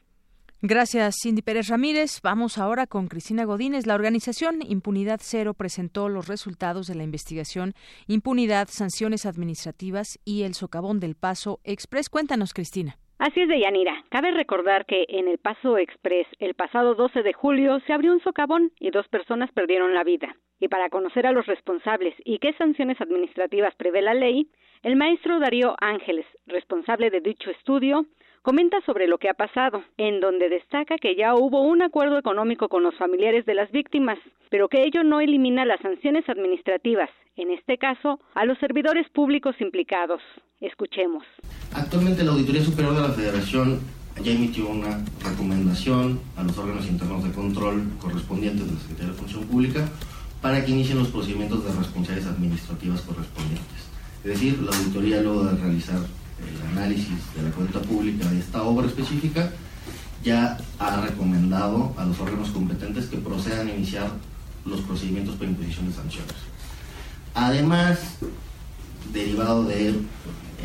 Gracias, Cindy Pérez Ramírez. Vamos ahora con Cristina Godínez. La organización Impunidad Cero presentó los resultados de la investigación Impunidad, Sanciones Administrativas y el Socavón del Paso Express. Cuéntanos, Cristina. Así es, Deyanira. Cabe recordar que en el Paso Express, el pasado 12 de julio, se abrió un socavón y dos personas perdieron la vida. Y para conocer a los responsables y qué sanciones administrativas prevé la ley, el maestro Darío Ángeles, responsable de dicho estudio, comenta sobre lo que ha pasado, en donde destaca que ya hubo un acuerdo económico con los familiares de las víctimas, pero que ello no elimina las sanciones administrativas, en este caso, a los servidores públicos implicados. Escuchemos. Actualmente la Auditoría Superior de la Federación ya emitió una recomendación a los órganos internos de control correspondientes de la Secretaría de Función Pública para que inicien los procedimientos de responsabilidades administrativas correspondientes. Es decir, la auditoría luego de realizar el análisis de la cuenta pública de esta obra específica, ya ha recomendado a los órganos competentes que procedan a iniciar los procedimientos para imposición de sanciones. Además, derivado del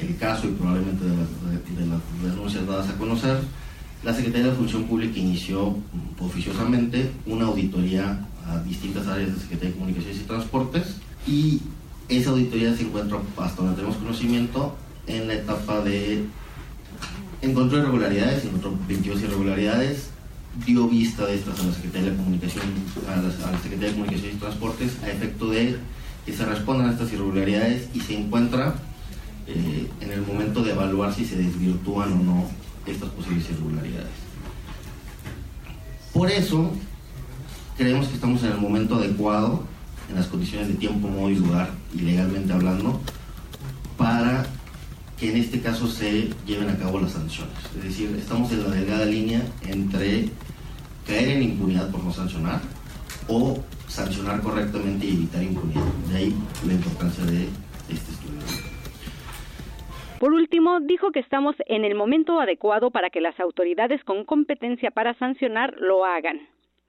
el caso y probablemente de las, denuncias dadas a conocer, la Secretaría de Función Pública inició oficiosamente una auditoría a distintas áreas de Secretaría de Comunicaciones y Transportes y esa auditoría se encuentra, hasta donde tenemos conocimiento, en la etapa de encontró irregularidades, encontró 22 irregularidades, dio vista de estas a la Secretaría de Comunicación, a la, Secretaría de Comunicación y Transportes a efecto de que se respondan a estas irregularidades y se encuentra eh, en el momento de evaluar si se desvirtúan o no estas posibles irregularidades. Por eso creemos que estamos en el momento adecuado, en las condiciones de tiempo, modo y lugar, y legalmente hablando, para que en este caso se lleven a cabo las sanciones. Es decir, estamos en la delgada línea entre caer en impunidad por no sancionar o sancionar correctamente y evitar impunidad. De ahí la importancia de este. Por último, dijo que estamos en el momento adecuado para que las autoridades con competencia para sancionar lo hagan.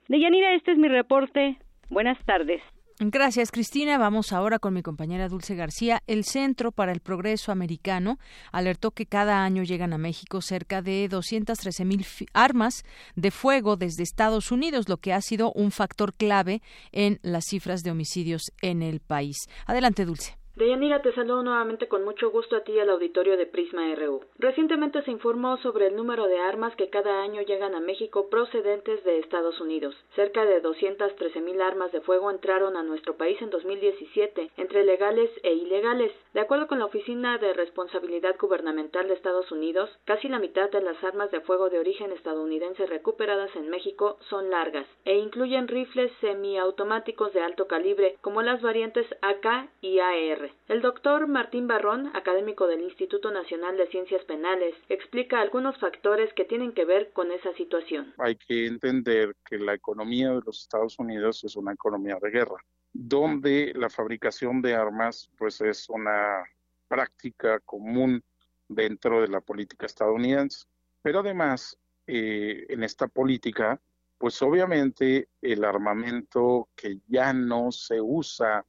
Deyanira, este es mi reporte. Buenas tardes. Gracias, Cristina. Vamos ahora con mi compañera Dulce García. El Centro para el Progreso Americano alertó que cada año llegan a México cerca de 213 mil armas de fuego desde Estados Unidos, lo que ha sido un factor clave en las cifras de homicidios en el país. Adelante, Dulce. Deyanira, te saludo nuevamente con mucho gusto a ti y al auditorio de Prisma RU. Recientemente se informó sobre el número de armas que cada año llegan a México procedentes de Estados Unidos. Cerca de 213 mil armas de fuego entraron a nuestro país en 2017, entre legales e ilegales. De acuerdo con la Oficina de Responsabilidad Gubernamental de Estados Unidos, casi la mitad de las armas de fuego de origen estadounidense recuperadas en México son largas e incluyen rifles semiautomáticos de alto calibre como las variantes AK y AR. El doctor Martín Barrón, académico del Instituto Nacional de Ciencias Penales, explica algunos factores que tienen que ver con esa situación. Hay que entender que la economía de los Estados Unidos es una economía de guerra, donde la fabricación de armas pues es una práctica común dentro de la política estadounidense. Pero además, eh, en esta política, pues obviamente el armamento que ya no se usa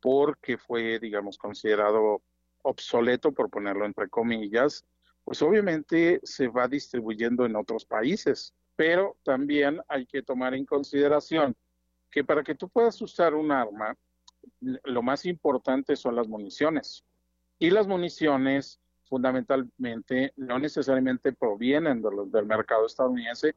porque fue, digamos, considerado obsoleto, por ponerlo entre comillas, pues obviamente se va distribuyendo en otros países. Pero también hay que tomar en consideración que para que tú puedas usar un arma, lo más importante son las municiones. Y las municiones fundamentalmente no necesariamente provienen del mercado estadounidense,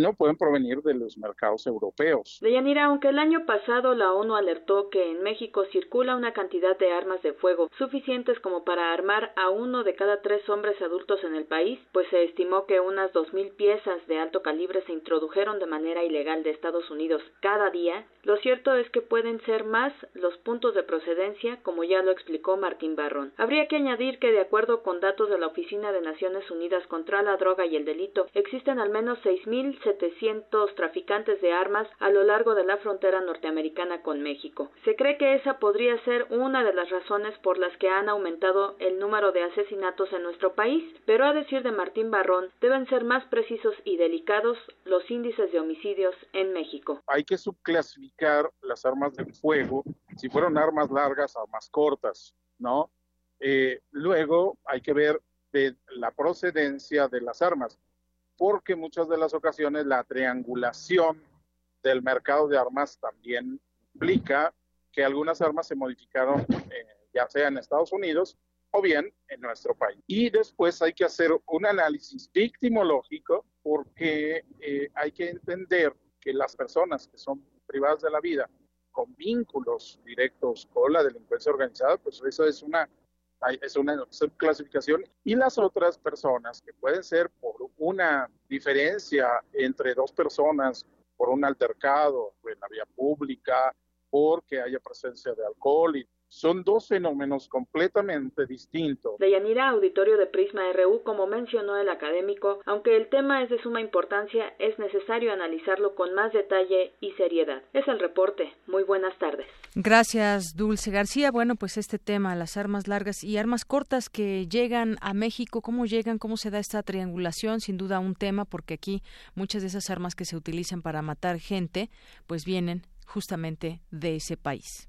no pueden provenir de los mercados europeos. Deyanira, aunque el año pasado la ONU alertó que en México circula una cantidad de armas de fuego suficientes como para armar a uno de cada tres hombres adultos en el país, pues se estimó que unas dos mil piezas de alto calibre se introdujeron de manera ilegal de Estados Unidos cada día, lo cierto es que pueden ser más los puntos de procedencia, como ya lo explicó Martín Barrón. Habría que añadir que, de acuerdo con datos de la Oficina de Naciones Unidas contra la Droga y el Delito, existen al menos seis mil 1.700 traficantes de armas a lo largo de la frontera norteamericana con México. Se cree que esa podría ser una de las razones por las que han aumentado el número de asesinatos en nuestro país, pero a decir de Martín Barrón, deben ser más precisos y delicados los índices de homicidios en México. Hay que subclasificar las armas de fuego, si fueron armas largas, armas cortas, ¿no? Eh, luego hay que ver de la procedencia de las armas porque muchas de las ocasiones la triangulación del mercado de armas también implica que algunas armas se modificaron eh, ya sea en Estados Unidos o bien en nuestro país. Y después hay que hacer un análisis victimológico porque eh, hay que entender que las personas que son privadas de la vida con vínculos directos con la delincuencia organizada, pues eso es una es una subclasificación, y las otras personas que pueden ser por una diferencia entre dos personas, por un altercado en la vía pública, porque haya presencia de alcohol y son dos fenómenos completamente distintos. Deyanira, auditorio de Prisma RU, como mencionó el académico, aunque el tema es de suma importancia, es necesario analizarlo con más detalle y seriedad. Es el reporte. Muy buenas tardes. Gracias, Dulce García. Bueno, pues este tema, las armas largas y armas cortas que llegan a México, ¿cómo llegan? ¿Cómo se da esta triangulación? Sin duda un tema, porque aquí muchas de esas armas que se utilizan para matar gente, pues vienen justamente de ese país.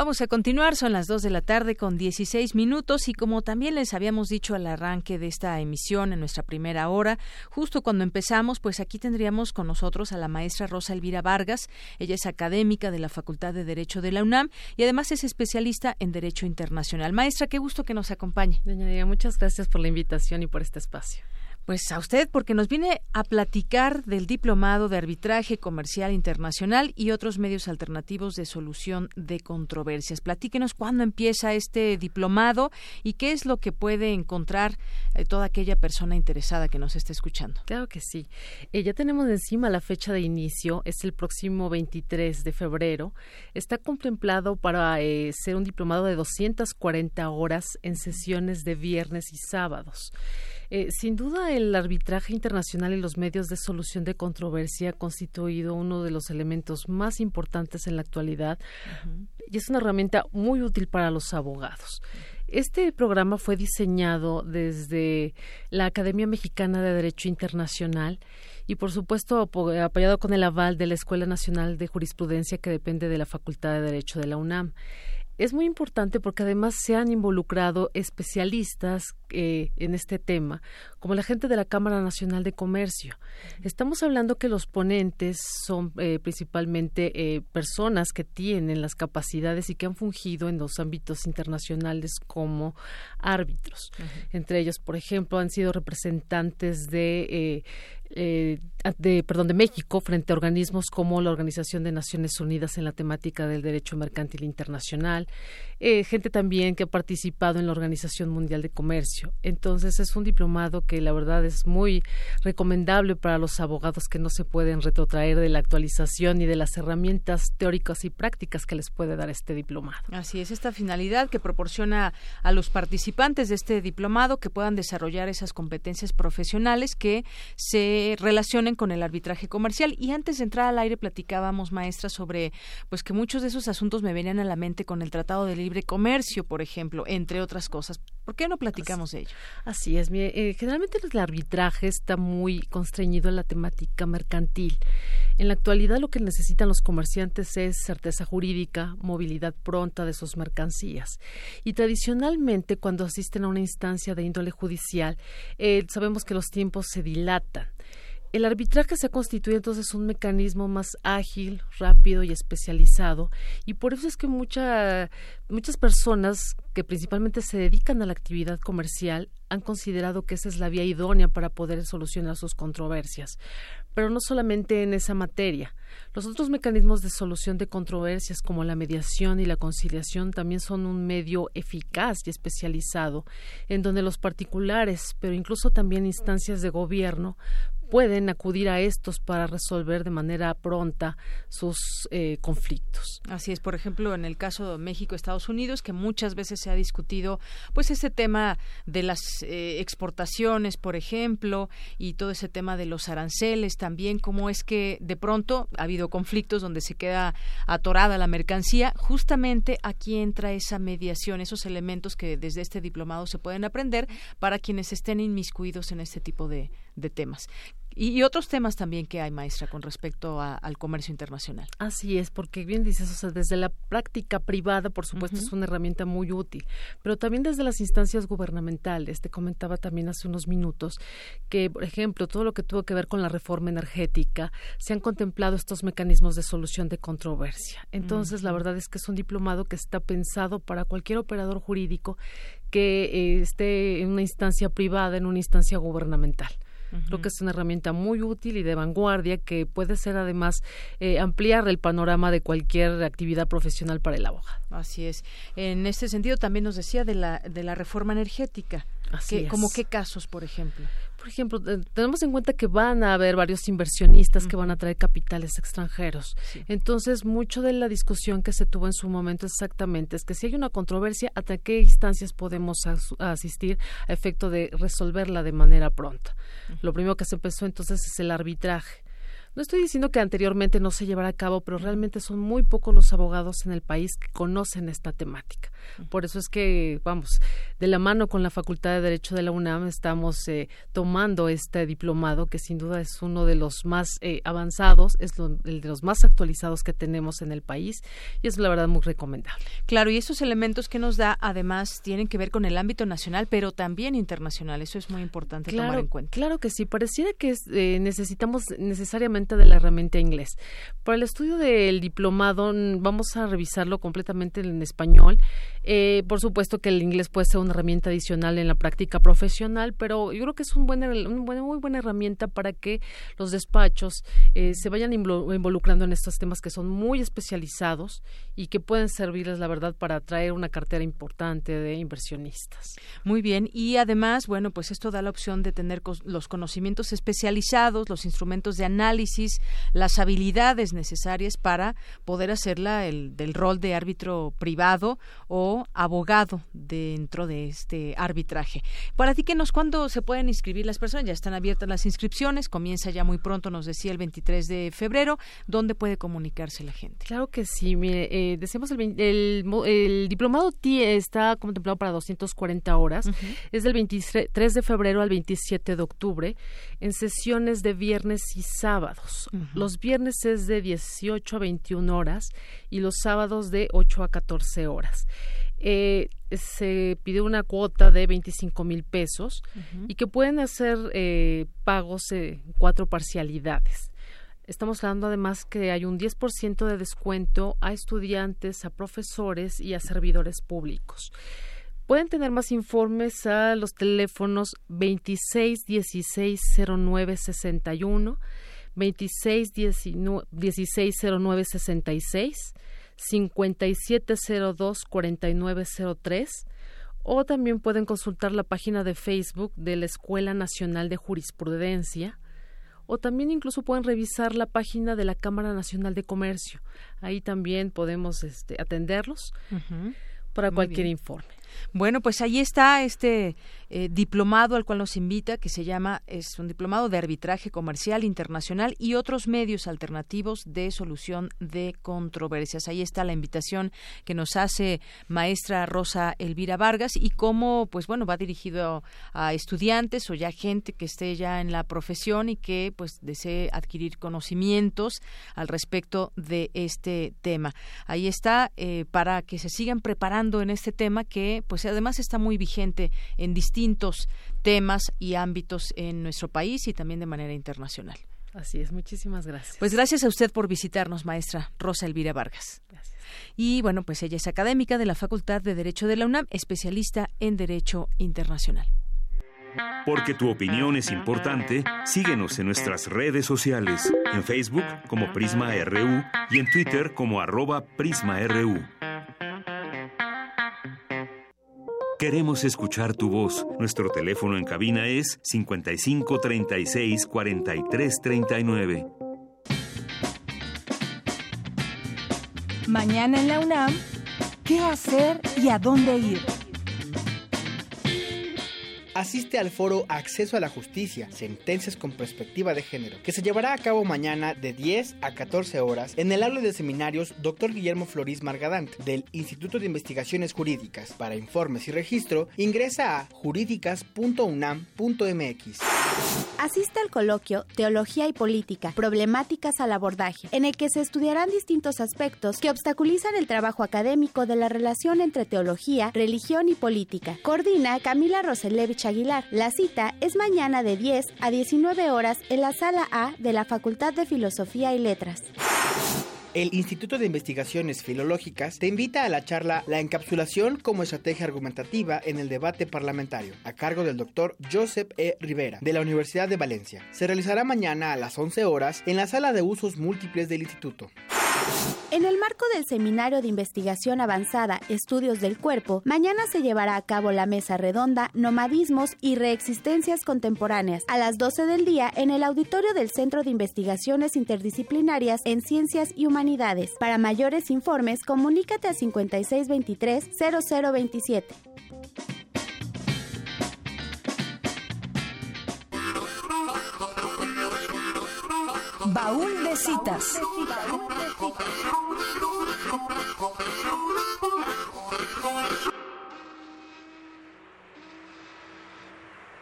Vamos a continuar, son las 2 de la tarde con 16 minutos y como también les habíamos dicho al arranque de esta emisión en nuestra primera hora, justo cuando empezamos, pues aquí tendríamos con nosotros a la maestra Rosa Elvira Vargas. Ella es académica de la Facultad de Derecho de la UNAM y además es especialista en Derecho Internacional. Maestra, qué gusto que nos acompañe. Doña muchas gracias por la invitación y por este espacio. Pues a usted, porque nos viene a platicar del Diplomado de Arbitraje Comercial Internacional y otros medios alternativos de solución de controversias. Platíquenos cuándo empieza este diplomado y qué es lo que puede encontrar eh, toda aquella persona interesada que nos esté escuchando. Claro que sí. Eh, ya tenemos encima la fecha de inicio, es el próximo 23 de febrero. Está contemplado para eh, ser un diplomado de 240 horas en sesiones de viernes y sábados. Eh, sin duda, el arbitraje internacional y los medios de solución de controversia ha constituido uno de los elementos más importantes en la actualidad y es una herramienta muy útil para los abogados. Este programa fue diseñado desde la Academia Mexicana de Derecho Internacional y, por supuesto, apoyado con el aval de la Escuela Nacional de Jurisprudencia que depende de la Facultad de Derecho de la UNAM es muy importante porque además se han involucrado especialistas eh, en este tema, como la gente de la Cámara Nacional de Comercio. Estamos hablando que los ponentes son eh, principalmente eh, personas que tienen las capacidades y que han fungido en los ámbitos internacionales como árbitros. Entre ellos, por ejemplo, han sido representantes de eh, de, perdón, de México frente a organismos como la Organización de Naciones Unidas en la temática del derecho mercantil internacional, eh, gente también que ha participado en la Organización Mundial de Comercio. Entonces es un diplomado que la verdad es muy recomendable para los abogados que no se pueden retrotraer de la actualización y de las herramientas teóricas y prácticas que les puede dar este diplomado. Así es, esta finalidad que proporciona a los participantes de este diplomado que puedan desarrollar esas competencias profesionales que se relacionen con el arbitraje comercial. Y antes de entrar al aire platicábamos, maestra, sobre pues que muchos de esos asuntos me venían a la mente con el Tratado de Libre Comercio, por ejemplo, entre otras cosas. ¿Por qué no platicamos de ello? Así es. Eh, generalmente el arbitraje está muy constreñido en la temática mercantil. En la actualidad lo que necesitan los comerciantes es certeza jurídica, movilidad pronta de sus mercancías. Y tradicionalmente cuando asisten a una instancia de índole judicial, eh, sabemos que los tiempos se dilatan. El arbitraje se ha constituido entonces un mecanismo más ágil, rápido y especializado y por eso es que muchas personas que principalmente se dedican a la actividad comercial han considerado que esa es la vía idónea para poder solucionar sus controversias. Pero no solamente en esa materia. Los otros mecanismos de solución de controversias como la mediación y la conciliación también son un medio eficaz y especializado en donde los particulares, pero incluso también instancias de gobierno, pueden acudir a estos para resolver de manera pronta sus eh, conflictos. Así es, por ejemplo, en el caso de México-Estados Unidos, que muchas veces se ha discutido, pues ese tema de las eh, exportaciones, por ejemplo, y todo ese tema de los aranceles también, cómo es que de pronto ha habido conflictos donde se queda atorada la mercancía. Justamente aquí entra esa mediación, esos elementos que desde este diplomado se pueden aprender para quienes estén inmiscuidos en este tipo de, de temas. Y, otros temas también que hay, maestra, con respecto al comercio internacional. Así es, porque bien dices, o sea, desde la práctica privada, por supuesto, es una herramienta muy útil, pero también desde las instancias gubernamentales. Te comentaba también hace unos minutos que, por ejemplo, todo lo que tuvo que ver con la reforma energética, se han contemplado estos mecanismos de solución de controversia. Entonces, la verdad es que es un diplomado que está pensado para cualquier operador jurídico que eh, esté en una instancia privada, en una instancia gubernamental. Creo que es una herramienta muy útil y de vanguardia que puede ser además eh, ampliar el panorama de cualquier actividad profesional para el abogado. Así es. En este sentido también nos decía de la, de la reforma energética. Así ¿Como qué casos, por ejemplo? Por ejemplo, tenemos en cuenta que van a haber varios inversionistas que van a traer capitales extranjeros. Entonces, mucho de la discusión que se tuvo en su momento exactamente es que si hay una controversia, ¿hasta qué instancias podemos asistir a efecto de resolverla de manera pronta? Lo primero que se empezó entonces es el arbitraje no estoy diciendo que anteriormente no se llevara a cabo, pero realmente son muy pocos los abogados en el país que conocen esta temática. Por eso es que, vamos, de la mano con la Facultad de Derecho de la UNAM estamos eh, tomando este diplomado, que sin duda es uno de los más eh, avanzados, es el de los más actualizados que tenemos en el país y es la verdad muy recomendable. Claro, y esos elementos que nos da además tienen que ver con el ámbito nacional, pero también internacional. Eso es muy importante tomar en cuenta. Claro que sí. Pareciera que eh, necesitamos necesariamente de la herramienta inglés. Para el estudio del diplomado vamos a revisarlo completamente en español. Eh, por supuesto que el inglés puede ser una herramienta adicional en la práctica profesional, pero yo creo que es un buen, una muy buena herramienta para que los despachos eh, se vayan involucrando en estos temas que son muy especializados y que pueden servirles, la verdad, para atraer una cartera importante de inversionistas. Muy bien, y además, bueno, pues esto da la opción de tener los conocimientos especializados, los instrumentos de análisis, las habilidades necesarias para poder hacerla el, del rol de árbitro privado o abogado dentro de este arbitraje. Para ti, nos ¿cuándo se pueden inscribir las personas? Ya están abiertas las inscripciones, comienza ya muy pronto, nos decía el 23 de febrero. ¿Dónde puede comunicarse la gente? Claro que sí, mire, eh, decimos el, el, diplomado TIE está contemplado para 240 horas, es del 23 de febrero al 27 de octubre, en sesiones de viernes y sábado. Los viernes es de 18 a 21 horas y los sábados de 8 a 14 horas. Eh, se pide una cuota de 25 mil pesos y que pueden hacer eh, pagos en cuatro parcialidades. Estamos hablando además que hay un 10% de descuento a estudiantes, a profesores y a servidores públicos. Pueden tener más informes a los teléfonos 26 16 09 61 26 1609 66 5702 4903 o también pueden consultar la página de Facebook de la Escuela Nacional de Jurisprudencia o también incluso pueden revisar la página de la Cámara Nacional de Comercio. Ahí también podemos este, atenderlos para cualquier informe. Bueno, pues ahí está este eh, diplomado al cual nos invita, que se llama, es un diplomado de arbitraje comercial internacional y otros medios alternativos de solución de controversias. Ahí está la invitación que nos hace maestra Rosa Elvira Vargas y cómo, pues bueno, va dirigido a estudiantes o ya gente que esté ya en la profesión y que pues desee adquirir conocimientos al respecto de este tema. Ahí está eh, para que se sigan preparando en este tema que pues además está muy vigente en distintos distintos temas y ámbitos en nuestro país y también de manera internacional. Así es, muchísimas gracias. Pues gracias a usted por visitarnos, maestra Rosa Elvira Vargas. Gracias. Y bueno, pues ella es académica de la Facultad de Derecho de la UNAM, especialista en Derecho Internacional. Porque tu opinión es importante, síguenos en nuestras redes sociales, en Facebook como Prisma RU y en Twitter como arroba PrismaRU. Queremos escuchar tu voz. Nuestro teléfono en cabina es 55 36 43 39. Mañana en la UNAM, ¿qué hacer y a dónde ir? Asiste al foro Acceso a la Justicia, Sentencias con Perspectiva de Género, que se llevará a cabo mañana de 10 a 14 horas en el aula de seminarios Dr. Guillermo Florís Margadant del Instituto de Investigaciones Jurídicas. Para informes y registro, ingresa a jurídicas.unam.mx. Asiste al coloquio Teología y Política, Problemáticas al Abordaje, en el que se estudiarán distintos aspectos que obstaculizan el trabajo académico de la relación entre teología, religión y política. Coordina Camila Roselevich Aguilar. La cita es mañana de 10 a 19 horas en la sala A de la Facultad de Filosofía y Letras. El Instituto de Investigaciones Filológicas te invita a la charla La encapsulación como estrategia argumentativa en el debate parlamentario, a cargo del doctor Joseph E. Rivera, de la Universidad de Valencia. Se realizará mañana a las 11 horas en la sala de usos múltiples del instituto. En el marco del Seminario de Investigación Avanzada Estudios del Cuerpo, mañana se llevará a cabo la mesa redonda Nomadismos y Reexistencias Contemporáneas a las 12 del día en el auditorio del Centro de Investigaciones Interdisciplinarias en Ciencias y Humanidades. Para mayores informes, comunícate a 5623-0027. Baúl de citas.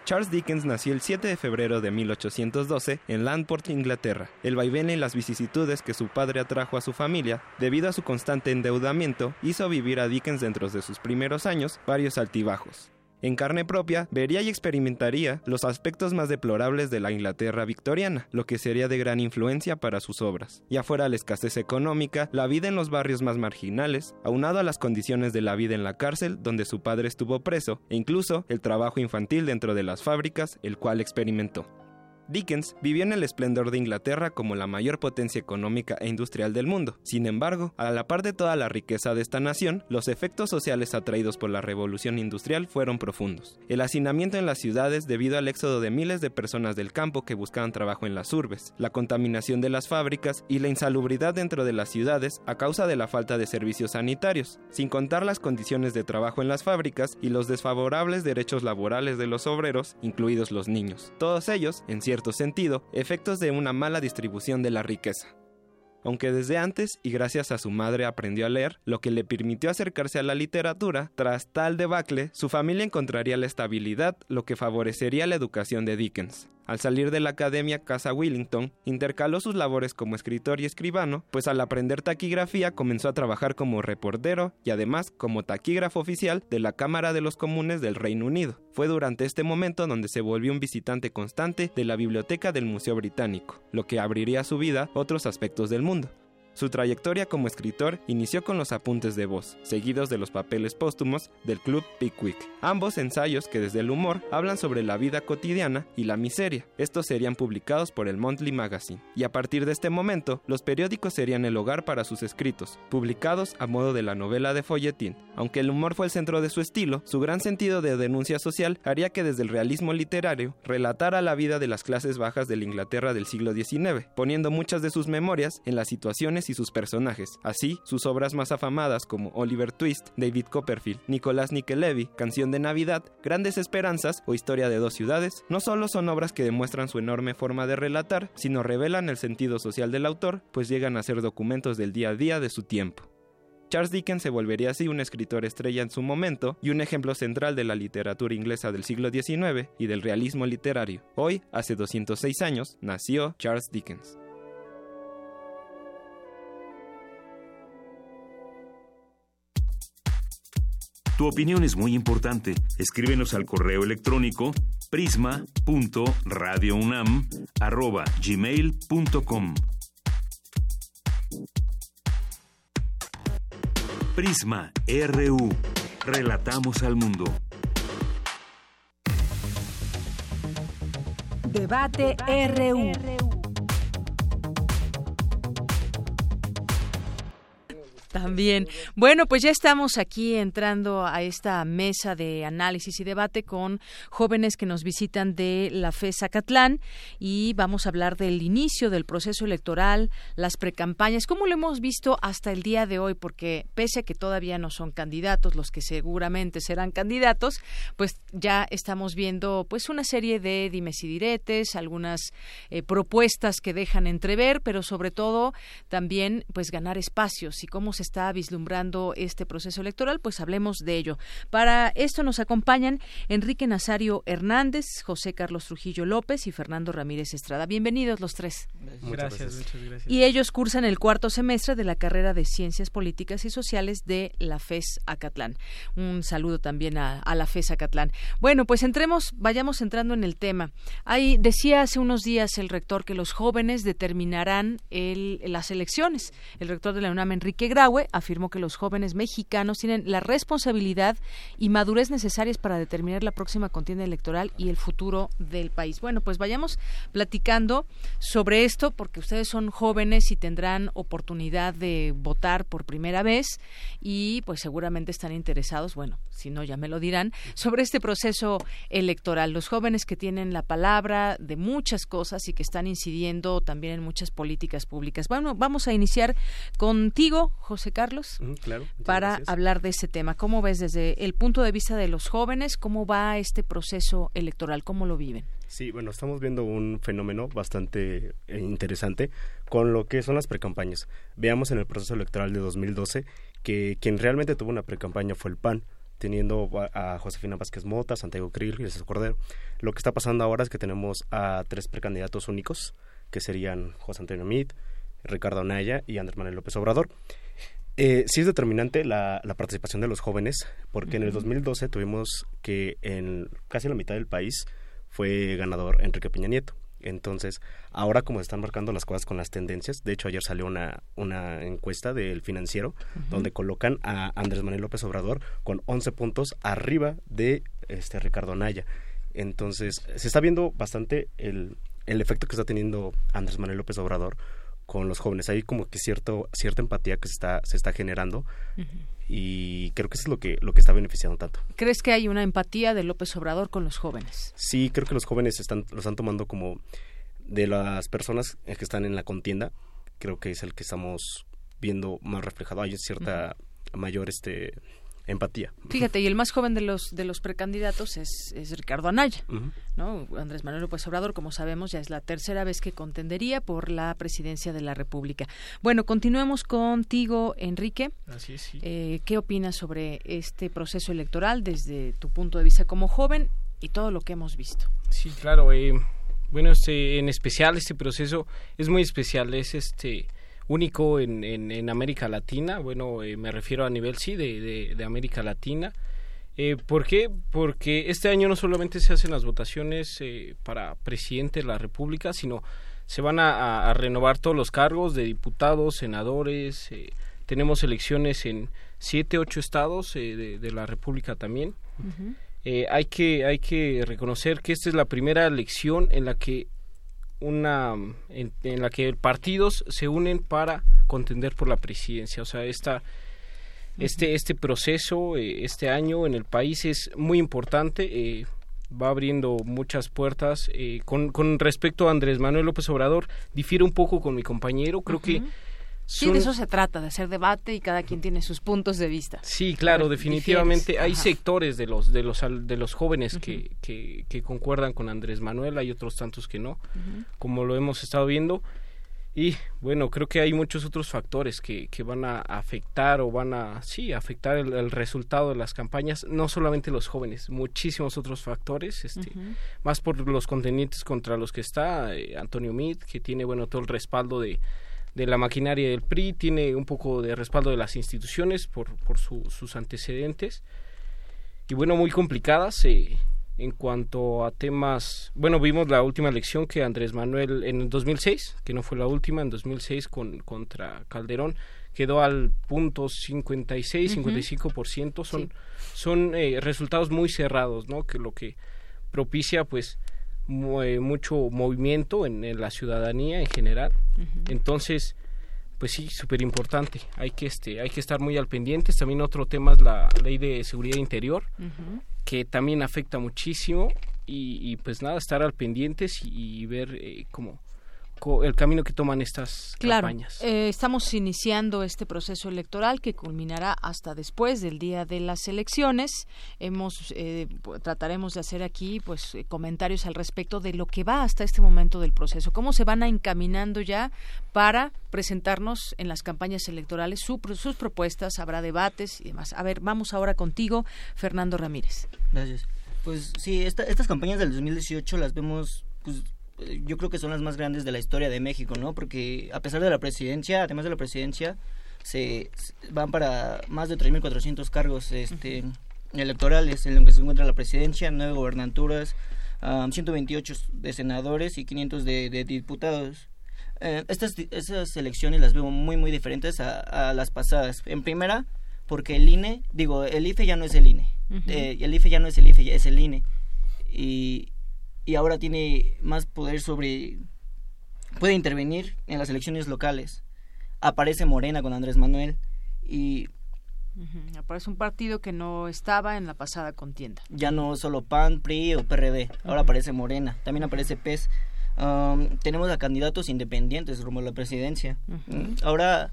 Charles Dickens nació el 7 de febrero de 1812 en Landport, Inglaterra. El vaivén y las vicisitudes que su padre atrajo a su familia, debido a su constante endeudamiento, hizo vivir a Dickens dentro de sus primeros años varios altibajos. En carne propia, vería y experimentaría los aspectos más deplorables de la Inglaterra victoriana, lo que sería de gran influencia para sus obras. Ya fuera la escasez económica, la vida en los barrios más marginales, aunado a las condiciones de la vida en la cárcel donde su padre estuvo preso, e incluso el trabajo infantil dentro de las fábricas, el cual experimentó. Dickens vivió en el esplendor de Inglaterra como la mayor potencia económica e industrial del mundo. Sin embargo, a la par de toda la riqueza de esta nación, los efectos sociales atraídos por la revolución industrial fueron profundos. El hacinamiento en las ciudades debido al éxodo de miles de personas del campo que buscaban trabajo en las urbes, la contaminación de las fábricas y la insalubridad dentro de las ciudades a causa de la falta de servicios sanitarios, sin contar las condiciones de trabajo en las fábricas y los desfavorables derechos laborales de los obreros, incluidos los niños. Todos ellos, en cierto sentido, efectos de una mala distribución de la riqueza. Aunque desde antes y gracias a su madre aprendió a leer, lo que le permitió acercarse a la literatura, tras tal debacle, su familia encontraría la estabilidad, lo que favorecería la educación de Dickens. Al salir de la Academia Casa Willington, intercaló sus labores como escritor y escribano, pues al aprender taquigrafía comenzó a trabajar como reportero y además como taquígrafo oficial de la Cámara de los Comunes del Reino Unido. Fue durante este momento donde se volvió un visitante constante de la biblioteca del Museo Británico, lo que abriría a su vida otros aspectos del mundo. Su trayectoria como escritor inició con los apuntes de voz, seguidos de los papeles póstumos del Club Pickwick, ambos ensayos que desde el humor hablan sobre la vida cotidiana y la miseria. Estos serían publicados por el Monthly Magazine, y a partir de este momento, los periódicos serían el hogar para sus escritos, publicados a modo de la novela de folletín. Aunque el humor fue el centro de su estilo, su gran sentido de denuncia social haría que desde el realismo literario relatara la vida de las clases bajas de la Inglaterra del siglo XIX, poniendo muchas de sus memorias en las situaciones y sus personajes. Así, sus obras más afamadas como Oliver Twist, David Copperfield, Nicolás Levy, Canción de Navidad, Grandes Esperanzas o Historia de dos ciudades, no solo son obras que demuestran su enorme forma de relatar, sino revelan el sentido social del autor, pues llegan a ser documentos del día a día de su tiempo. Charles Dickens se volvería así un escritor estrella en su momento y un ejemplo central de la literatura inglesa del siglo XIX y del realismo literario. Hoy, hace 206 años, nació Charles Dickens. Tu opinión es muy importante. Escríbenos al correo electrónico prisma.radiounam@gmail.com. Prisma RU. Relatamos al mundo. Debate RU. También. Bueno, pues ya estamos aquí entrando a esta mesa de análisis y debate con jóvenes que nos visitan de la FE Zacatlán y vamos a hablar del inicio del proceso electoral, las precampañas, cómo lo hemos visto hasta el día de hoy, porque pese a que todavía no son candidatos, los que seguramente serán candidatos, pues ya estamos viendo pues una serie de dimes y diretes, algunas eh, propuestas que dejan entrever, pero sobre todo también pues ganar espacios y cómo se está vislumbrando este proceso electoral, pues hablemos de ello. Para esto nos acompañan Enrique Nazario Hernández, José Carlos Trujillo López y Fernando Ramírez Estrada. Bienvenidos los tres. gracias, muchas gracias. Y ellos cursan el cuarto semestre de la carrera de Ciencias Políticas y Sociales de la FES Acatlán. Un saludo también a, la FES Acatlán. Bueno, pues entremos, vayamos entrando en el tema. Ahí decía hace unos días el rector que los jóvenes determinarán el, las elecciones. El rector de la UNAM, Enrique Grau, afirmó que los jóvenes mexicanos tienen la responsabilidad y madurez necesarias para determinar la próxima contienda electoral y el futuro del país. Bueno, pues vayamos platicando sobre esto porque ustedes son jóvenes y tendrán oportunidad de votar por primera vez y pues seguramente están interesados, bueno, si no ya me lo dirán, sobre este proceso electoral. Los jóvenes que tienen la palabra de muchas cosas y que están incidiendo también en muchas políticas públicas. Bueno, vamos a iniciar contigo, José José Carlos, para hablar de ese tema. ¿Cómo ves desde el punto de vista de los jóvenes, cómo va este proceso electoral, cómo lo viven? Sí, bueno, estamos viendo un fenómeno bastante eh, interesante con lo que son las precampañas. Veamos en el proceso electoral de 2012 que quien realmente tuvo una precampaña fue el PAN, teniendo a Josefina Vázquez Mota, Santiago Krill y Jesús Cordero. Lo que está pasando ahora es que tenemos a tres precandidatos únicos, que serían José Antonio Meade, Ricardo Anaya y Andrés Manuel López Obrador. Eh, sí es determinante la, participación de los jóvenes, porque en el 2012 tuvimos que en casi la mitad del país fue ganador Enrique Peña Nieto. Entonces, ahora como se están marcando las cosas con las tendencias, de hecho ayer salió una, una encuesta del financiero donde colocan a Andrés Manuel López Obrador con 11 puntos arriba de este Ricardo Anaya. Entonces, se está viendo bastante el, el efecto que está teniendo Andrés Manuel López Obrador con los jóvenes. Hay como que cierto, cierta empatía que se está, se está generando y creo que eso es lo que, lo que está beneficiando tanto. ¿Crees que hay una empatía de López Obrador con los jóvenes? Sí, creo que los jóvenes están, lo están tomando como de las personas que están en la contienda, creo que es el que estamos viendo más reflejado. Hay cierta mayor este empatía. Fíjate, y el más joven de los de los precandidatos es, es Ricardo Anaya, ¿no? Andrés Manuel López Obrador, como sabemos, ya es la tercera vez que contendería por la presidencia de la República. Bueno, continuemos contigo, Enrique. Así es, sí. Eh, ¿Qué opinas sobre este proceso electoral desde tu punto de vista como joven y todo lo que hemos visto? Sí, claro. Eh, bueno, este, en especial este proceso es muy especial. Es este único en, en, América Latina. Bueno, eh, me refiero a nivel sí de, de, América Latina. Eh, ¿Por qué? Porque este año no solamente se hacen las votaciones eh, para presidente de la República, sino se van a, renovar todos los cargos de diputados, senadores. Eh, tenemos elecciones en siete, ocho estados de, de, la República también. hay que hay que reconocer que esta es la primera elección en la que una en, la que partidos se unen para contender por la presidencia. O sea, esta, este, este proceso, eh, este año en el país es muy importante. Eh, va abriendo muchas puertas. Eh, con, con respecto a Andrés Manuel López Obrador, difiere un poco con mi compañero. Creo que Sí, de eso se trata, de hacer debate y cada quien tiene sus puntos de vista. Sí, claro, definitivamente. hay sectores de los de los de los jóvenes que, que, concuerdan con Andrés Manuel, hay otros tantos que no, como lo hemos estado viendo. Y bueno, creo que hay muchos otros factores que, que van a afectar o van a, sí, afectar el, resultado de las campañas, no solamente los jóvenes, muchísimos otros factores, este, más por los contendientes contra los que está eh, Antonio Meade, que tiene, bueno, todo el respaldo de, de la maquinaria del PRI, tiene un poco de respaldo de las instituciones por, por sus antecedentes. Y bueno, muy complicadas eh, en cuanto a temas, bueno, vimos la última elección que Andrés Manuel en el 2006, que no fue la última, en 2006 con, contra Calderón, quedó al punto 56, 55%, son, son eh, resultados muy cerrados, ¿no? Que lo que propicia pues eh, mucho movimiento en, la ciudadanía en general. Entonces, pues sí, súper importante. Hay que este, hay que estar muy al pendiente. También otro tema es la ley de seguridad interior, que también afecta muchísimo. Y, pues nada, estar al pendientes y, ver eh, cómo el camino que toman estas campañas. Eh, estamos iniciando este proceso electoral que culminará hasta después del día de las elecciones. Hemos eh, trataremos de hacer aquí pues eh, comentarios al respecto de lo que va hasta este momento del proceso, cómo se van a encaminando ya para presentarnos en las campañas electorales sus propuestas, habrá debates y demás. A ver, vamos ahora contigo, Fernando Ramírez. Gracias. Pues sí, estas campañas del 2018 las vemos pues yo creo que son las más grandes de la historia de México, ¿no? Porque a pesar de la presidencia, además de la presidencia, se, van para más de 3.400 cargos este, electorales en los que se encuentra la presidencia, nueve gobernaturas, 128 de senadores y 500 de, diputados. Eh, estas, esas elecciones las veo muy, muy diferentes a, las pasadas. En primera, porque el INE, digo, el IFE ya no es el INE. Eh, el IFE ya no es el IFE, es el INE. Y, y ahora tiene más poder sobre puede intervenir en las elecciones locales. Aparece Morena con Andrés Manuel y aparece un partido que no estaba en la pasada contienda. Ya no solo PAN, PRI o PRD, ahora aparece Morena, también aparece PES. Um, tenemos a candidatos independientes rumbo a la presidencia. Mm, ahora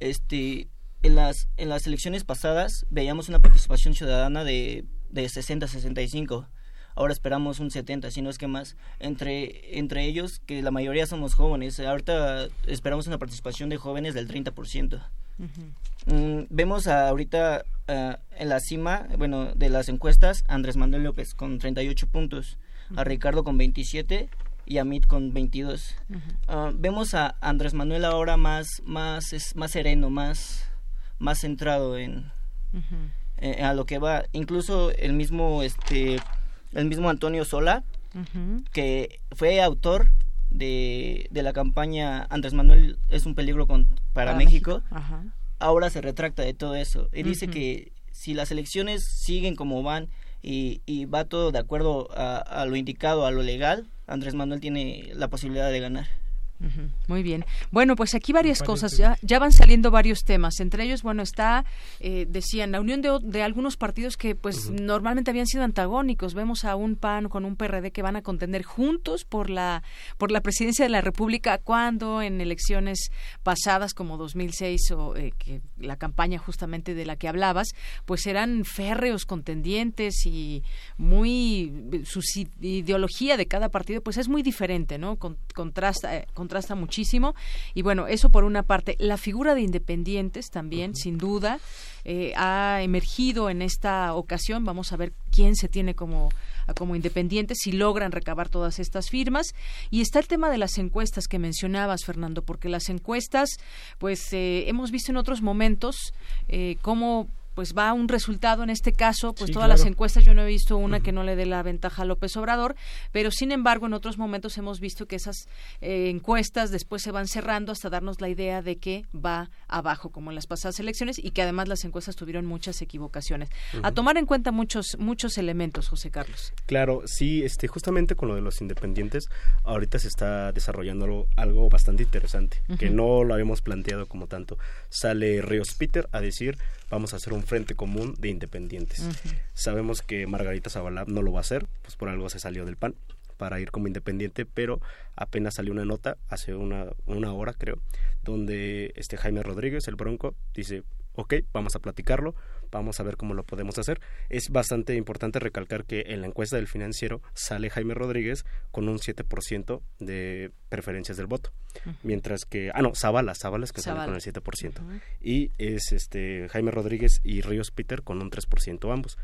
este en las en las elecciones pasadas veíamos una participación ciudadana de de 60 a 65 ahora esperamos un 70, si no es que más, entre, entre ellos, que la mayoría somos jóvenes, ahorita esperamos una participación de jóvenes del 30%. Mm, vemos ahorita ah, en la cima, bueno, de las encuestas, Andrés Manuel López con 38 puntos, a Ricardo con 27 y a Mit con 22. Ah, vemos a Andrés Manuel ahora más, más, es, más sereno, más, más centrado en, eh, a lo que va. Incluso el mismo este el mismo Antonio Sola, que fue autor de, de, la campaña Andrés Manuel es un peligro con, para, México, ahora se retracta de todo eso. Y dice que si las elecciones siguen como van y, y va todo de acuerdo a, a, lo indicado, a lo legal, Andrés Manuel tiene la posibilidad de ganar. Muy bien. Bueno, pues aquí varias cosas. Ya, ya van saliendo varios temas. Entre ellos, bueno, está, eh, decían, la unión de, de, algunos partidos que pues normalmente habían sido antagónicos. Vemos a un PAN con un PRD que van a contender juntos por la, por la presidencia de la República cuando en elecciones pasadas como 2006 o eh, que la campaña justamente de la que hablabas, pues eran férreos contendientes y muy su ideología de cada partido pues es muy diferente, ¿no? contrasta eh, contrasta muchísimo. Y bueno, eso por una parte. La figura de independientes también, sin duda, eh, ha emergido en esta ocasión. Vamos a ver quién se tiene como como independientes si logran recabar todas estas firmas y está el tema de las encuestas que mencionabas Fernando porque las encuestas pues eh, hemos visto en otros momentos eh, cómo pues va un resultado en este caso, pues todas las encuestas yo no he visto una que no le dé la ventaja a López Obrador, pero sin embargo en otros momentos hemos visto que esas eh, encuestas después se van cerrando hasta darnos la idea de que va abajo como en las pasadas elecciones y que además las encuestas tuvieron muchas equivocaciones. A tomar en cuenta muchos muchos elementos, José Carlos. Claro, sí, este justamente con lo de los independientes ahorita se está desarrollando algo, bastante interesante, que no lo habíamos planteado como tanto. Sale Ríos Peter a decir vamos a hacer un frente común de independientes. Sabemos que Margarita Zavala no lo va a hacer, pues por algo se salió del PAN, para ir como independiente, pero apenas salió una nota hace una, una hora, creo, donde este Jaime Rodríguez, el Bronco, dice, ok, vamos a platicarlo, vamos a ver cómo lo podemos hacer. Es bastante importante recalcar que en la encuesta del financiero sale Jaime Rodríguez con un 7% de preferencias del voto, mientras que, ah, no, Zavala, Zavala es que sale con el 7%, y es este Jaime Rodríguez y Ríos Peter con un 3% ambos.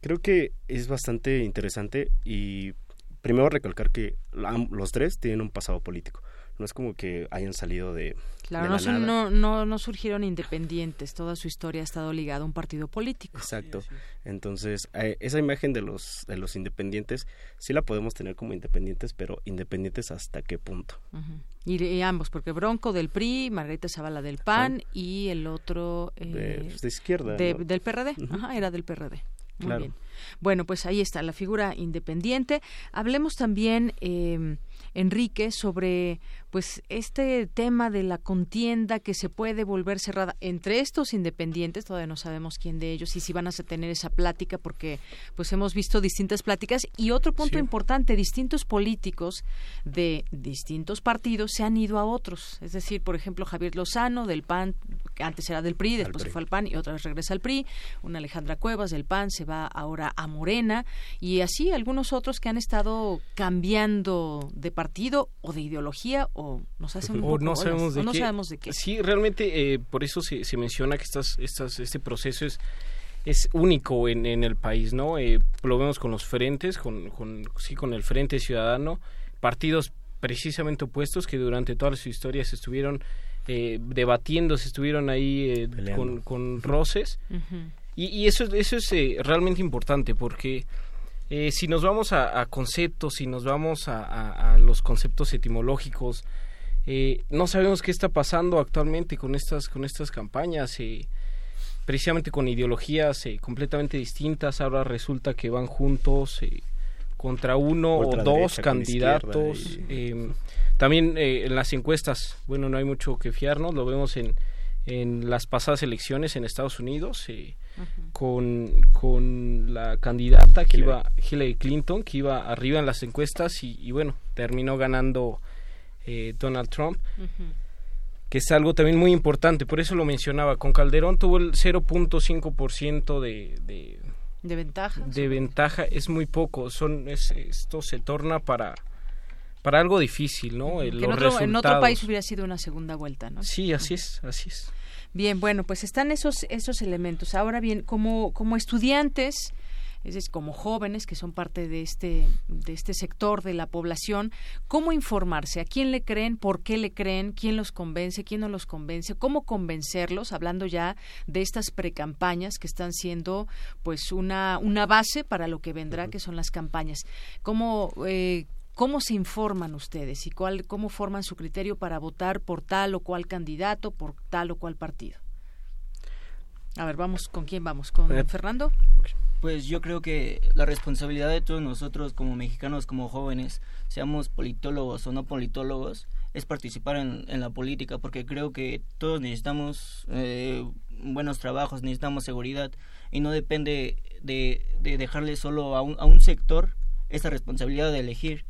Creo que es bastante interesante y primero recalcar que los tres tienen un pasado político no es como que hayan salido de claro no, son, no, no, no surgieron independientes. Toda su historia ha estado ligada a un partido político. Exacto. Entonces eh, esa imagen de los de los independientes sí la podemos tener como independientes pero independientes hasta qué punto. Y, ambos porque Bronco del PRI Margarita Zavala del PAN y el otro eh, de, pues, izquierda del PRD Ajá, era del PRD muy bien. Bueno pues ahí está la figura independiente. Hablemos también eh, Enrique sobre pues este tema de la contienda que se puede volver cerrada entre estos independientes, todavía no sabemos quién de ellos y si van a tener esa plática porque pues hemos visto distintas pláticas. Y otro punto importante, distintos políticos de distintos partidos se han ido a otros, es decir, por ejemplo, Javier Lozano del PAN, que antes era del PRI, después se fue al PAN y otra vez regresa al PRI, una Alejandra Cuevas del PAN se va ahora a Morena. Y así algunos otros que han estado cambiando de partido o de ideología o no sabemos de, qué. sabemos de qué. Sí, realmente eh, por eso se, se, menciona que estas, estas, este proceso es es único en, en el país, ¿no? Eh, lo vemos con los frentes, con, con, sí, con el Frente Ciudadano, partidos precisamente opuestos que durante toda su historia se estuvieron eh, debatiendo, se estuvieron ahí con, con, roces. y, y, eso, eso es realmente importante porque si nos vamos a, conceptos, si nos vamos a, a los conceptos etimológicos, eh, no sabemos qué está pasando actualmente con estas, con estas campañas, eh, precisamente con ideologías eh, completamente distintas. Ahora resulta que van juntos contra uno o dos candidatos. también en las encuestas, bueno, no hay mucho que fiarnos, lo vemos en, en las pasadas elecciones en Estados Unidos. con, con la candidata que iba Hillary Clinton que iba arriba en las encuestas y, y bueno terminó ganando eh, Donald Trump, que es algo también muy importante, por eso lo mencionaba, con Calderón tuvo el 0.5% de, de, de ventaja. De ventaja, es muy poco, son esto se torna para para algo difícil, ¿no? en, otro, en otro país hubiera sido una segunda vuelta, ¿no? Sí, así es, así es. Bien, bueno, pues están esos esos elementos. Ahora bien, como como estudiantes es decir, como jóvenes que son parte de este, de este sector de la población, cómo informarse, a quién le creen, por qué le creen, quién los convence, quién no los convence, cómo convencerlos, hablando ya de estas precampañas que están siendo pues una, una base para lo que vendrá, que son las campañas. ¿Cómo, eh, ¿Cómo se informan ustedes y cuál, cómo forman su criterio para votar por tal o cual candidato, por tal o cual partido? A ver, vamos, ¿con quién vamos? ¿Con eh, Fernando? Pues yo creo que la responsabilidad de todos nosotros como mexicanos, como jóvenes, seamos politólogos o no politólogos, es participar en, la política, porque creo que todos necesitamos eh, buenos trabajos, necesitamos seguridad, y no depende de, dejarle solo a un, a un sector esa responsabilidad de elegir,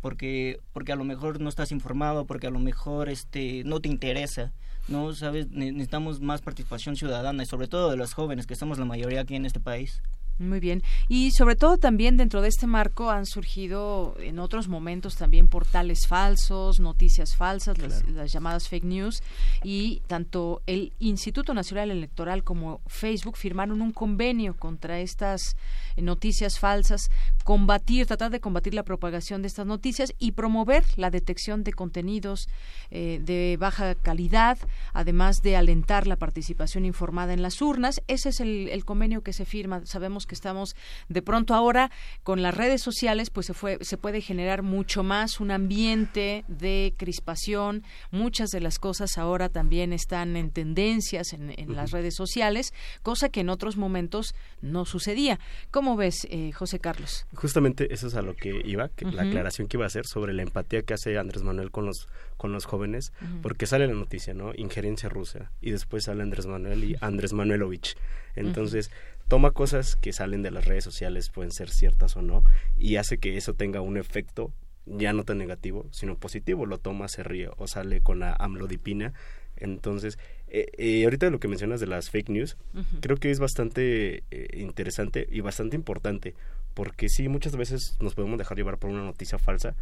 porque, porque a lo mejor no estás informado, porque a lo mejor este, no te interesa. No, sabes, necesitamos más participación ciudadana y sobre todo de los jóvenes, que somos la mayoría aquí en este país. Muy bien. Y sobre todo también dentro de este marco han surgido en otros momentos también portales falsos, noticias falsas, las, llamadas fake news. Y tanto el Instituto Nacional Electoral como Facebook firmaron un convenio contra estas noticias falsas, combatir, tratar de combatir la propagación de estas noticias y promover la detección de contenidos eh, de baja calidad, además de alentar la participación informada en las urnas. Ese es el, el convenio que se firma. Sabemos que estamos de pronto ahora con las redes sociales, pues se, fue, se puede generar mucho más un ambiente de crispación. Muchas de las cosas ahora también están en tendencias en, las redes sociales, cosa que en otros momentos no sucedía. ¿Cómo ves, eh, José Carlos? Justamente eso es a lo que iba, que la aclaración que iba a hacer sobre la empatía que hace Andrés Manuel con los con los jóvenes, porque sale la noticia, ¿no? Injerencia rusa y después sale Andrés Manuel y Andrés Manuelovich. Entonces, toma cosas que salen de las redes sociales, pueden ser ciertas o no, y hace que eso tenga un efecto ya no tan negativo, sino positivo. Lo toma, se ríe o sale con la amlodipina. Entonces, eh, eh, ahorita lo que mencionas de las fake news, creo que es bastante eh, interesante y bastante importante, porque sí, muchas veces nos podemos dejar llevar por una noticia falsa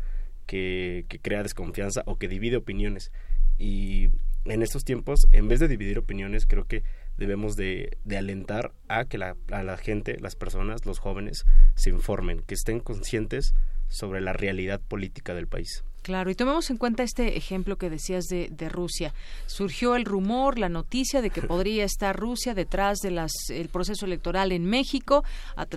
que, que crea desconfianza o que divide opiniones. Y en estos tiempos, en vez de dividir opiniones, creo que debemos de, de alentar a que la, a la gente, las personas, los jóvenes, se informen, que estén conscientes sobre la realidad política del país. Claro, y tomemos en cuenta este ejemplo que decías de, de, Rusia. Surgió el rumor, la noticia de que podría estar Rusia detrás del proceso electoral en México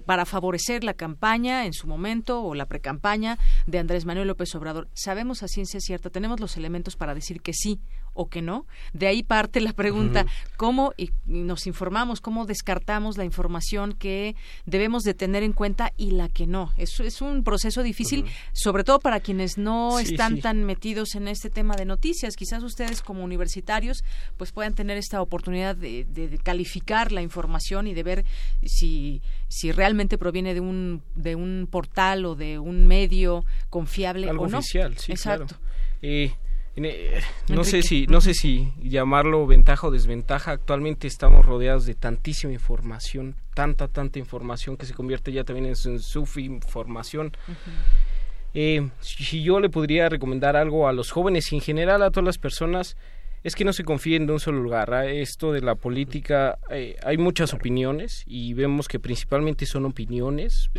para favorecer la campaña en su momento o la precampaña de Andrés Manuel López Obrador. Sabemos a ciencia cierta, tenemos los elementos para decir que sí o que no. De ahí parte la pregunta, ¿cómo y nos informamos, cómo descartamos la información que debemos de tener en cuenta y la que no? Es, es un proceso difícil, sobre todo para quienes no están tan metidos en este tema de noticias. Quizás ustedes como universitarios pues puedan tener esta oportunidad de, calificar la información y de ver si, si realmente proviene de un, de un portal o de un medio confiable Algo o no. oficial, sí, Exacto. Claro. Eh, no sé si no sé si llamarlo ventaja o desventaja actualmente estamos rodeados de tantísima información tanta tanta información que se convierte ya también en, su información eh, si yo le podría recomendar algo a los jóvenes y en general a todas las personas es que no se confíen de un solo lugar. ¿ah? Esto de la política, eh, hay muchas opiniones y vemos que principalmente son opiniones.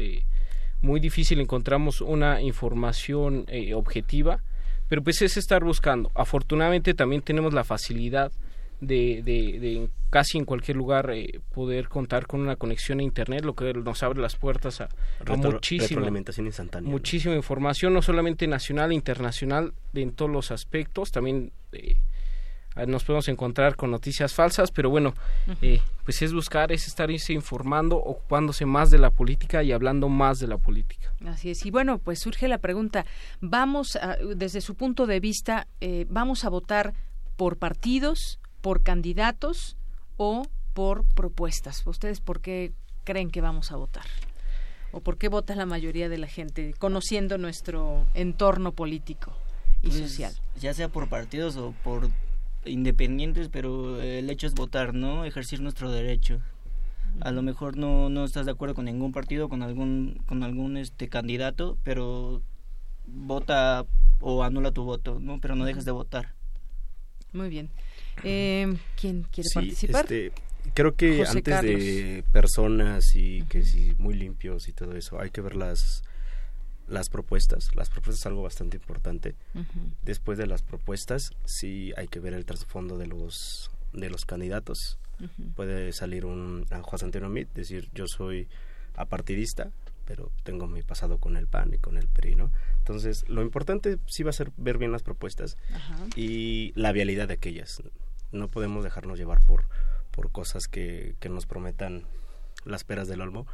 muy difícil encontramos una información objetiva pero pues es estar buscando. Afortunadamente también tenemos la facilidad de, de, casi en cualquier lugar eh, poder contar con una conexión a internet, lo que nos abre las puertas a, muchísima, muchísima información, no solamente nacional, internacional, en todos los aspectos, también eh, nos podemos encontrar con noticias falsas, pero bueno, eh, pues es buscar, es estar informando, ocupándose más de la política y hablando más de la política. Así es. Y bueno, pues surge la pregunta, vamos, desde su punto de vista, eh, ¿vamos a votar por partidos, por candidatos o por propuestas? ¿Ustedes por qué creen que vamos a votar? ¿O por qué vota la mayoría de la gente, conociendo nuestro entorno político y pues, social? Ya sea por partidos o por independientes, pero el hecho es votar, ¿no? Ejercer nuestro derecho. A lo mejor no, no estás de acuerdo con ningún partido, con algún, con algún este candidato, pero vota o anula tu voto, ¿no? Pero no dejes de votar. Muy bien. Eh, ¿Quién quiere participar? Este, creo que antes de personas y que si muy limpios y todo eso, hay que ver las las propuestas. Las propuestas es algo bastante importante. Después de las propuestas, sí hay que ver el trasfondo de los de los candidatos. Puede salir un Juan Antonio Mit, decir yo soy apartidista, pero tengo mi pasado con el PAN y con el PRI, ¿no? Entonces, lo importante sí va a ser ver bien las propuestas y la vialidad de aquellas. No podemos dejarnos llevar por, por cosas que, que nos prometan las peras del olmo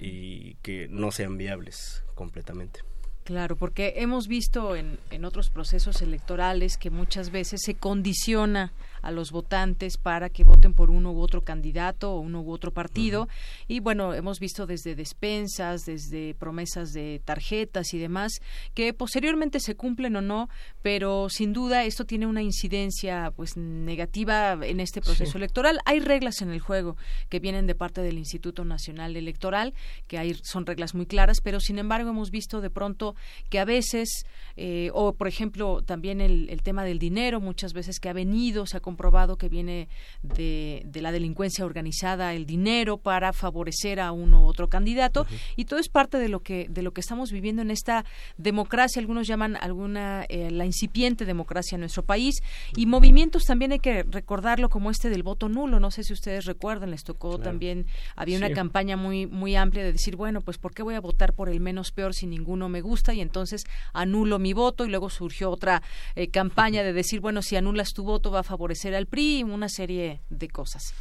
y que no sean viables completamente. Claro, porque hemos visto en, en otros procesos electorales que muchas veces se condiciona a los votantes para que voten por uno u otro candidato o uno u otro partido. Y bueno, hemos visto desde despensas, desde promesas de tarjetas y demás, que posteriormente se cumplen o no, pero sin duda esto tiene una incidencia pues negativa en este proceso electoral. Hay reglas en el juego que vienen de parte del Instituto Nacional Electoral, que hay, son reglas muy claras, pero sin embargo hemos visto de pronto que a veces, eh, o por ejemplo también el, el tema del dinero, muchas veces que ha venido, se ha comprobado que viene de, la delincuencia organizada el dinero para favorecer a uno u otro candidato. Y todo es parte de lo que de lo que estamos viviendo en esta democracia. Algunos llaman alguna eh, la incipiente democracia en nuestro país. Y movimientos también hay que recordarlo como este del voto nulo. No sé si ustedes recuerdan les tocó también había una campaña muy muy amplia de decir bueno pues por qué voy a votar por el menos peor si ninguno me gusta y entonces anulo mi voto y luego surgió otra eh, campaña de decir bueno si anulas tu voto va a favorecer era el PRI, una serie de cosas.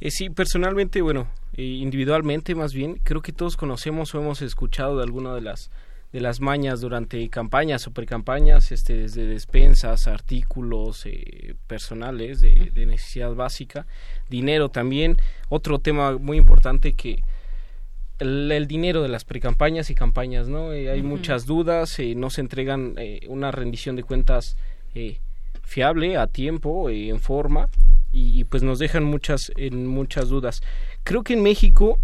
Eh, sí, personalmente, bueno, eh, individualmente más bien, creo que todos conocemos o hemos escuchado de alguna de las de las mañas durante campañas o precampañas, este, desde despensas, artículos eh, personales de, necesidad básica, dinero también. Otro tema muy importante que el, dinero de las precampañas y campañas, ¿no? Eh, hay muchas dudas, eh, no se entregan una rendición de cuentas fiable, a tiempo, en forma, y, y, pues nos dejan muchas, en muchas dudas. Creo que en México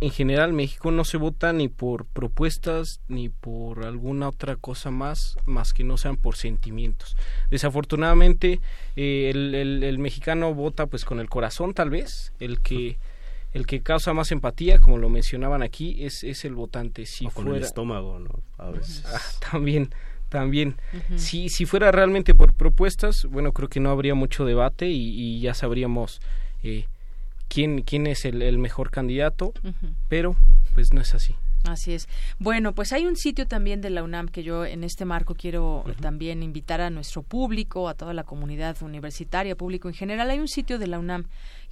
en general México no se vota ni por propuestas ni por alguna otra cosa más más que no sean por sentimientos. Desafortunadamente eh, el, el, mexicano vota pues con el corazón tal vez. El que el que causa más empatía como lo mencionaban aquí es, es el votante. Si o con el estómago no a veces. Ah, también también si si fuera realmente por propuestas bueno creo que no habría mucho debate y, ya sabríamos eh, quién, quién es el, mejor candidato, pero pues no es así. Así es. Bueno, pues hay un sitio también de la UNAM que yo en este marco quiero también invitar a nuestro público, a toda la comunidad universitaria, público en general. Hay un sitio de la UNAM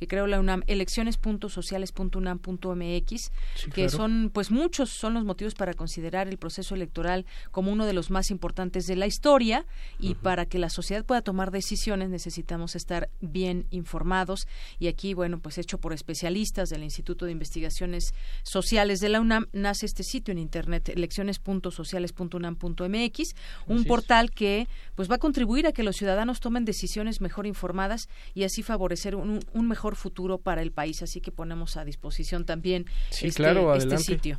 que creo la UNAM, elecciones.sociales.unam.mx, que son, pues muchos son los motivos para considerar el proceso electoral como uno de los más importantes de la historia y para que la sociedad pueda tomar decisiones necesitamos estar bien informados. Y aquí, bueno, pues hecho por especialistas del Instituto de Investigaciones Sociales de la UNAM, nace este sitio en internet, elecciones.sociales.unam.mx, un portal que pues va a contribuir a que los ciudadanos tomen decisiones mejor informadas y así favorecer un, un mejor futuro para el país. Así que ponemos a disposición también este, este sitio.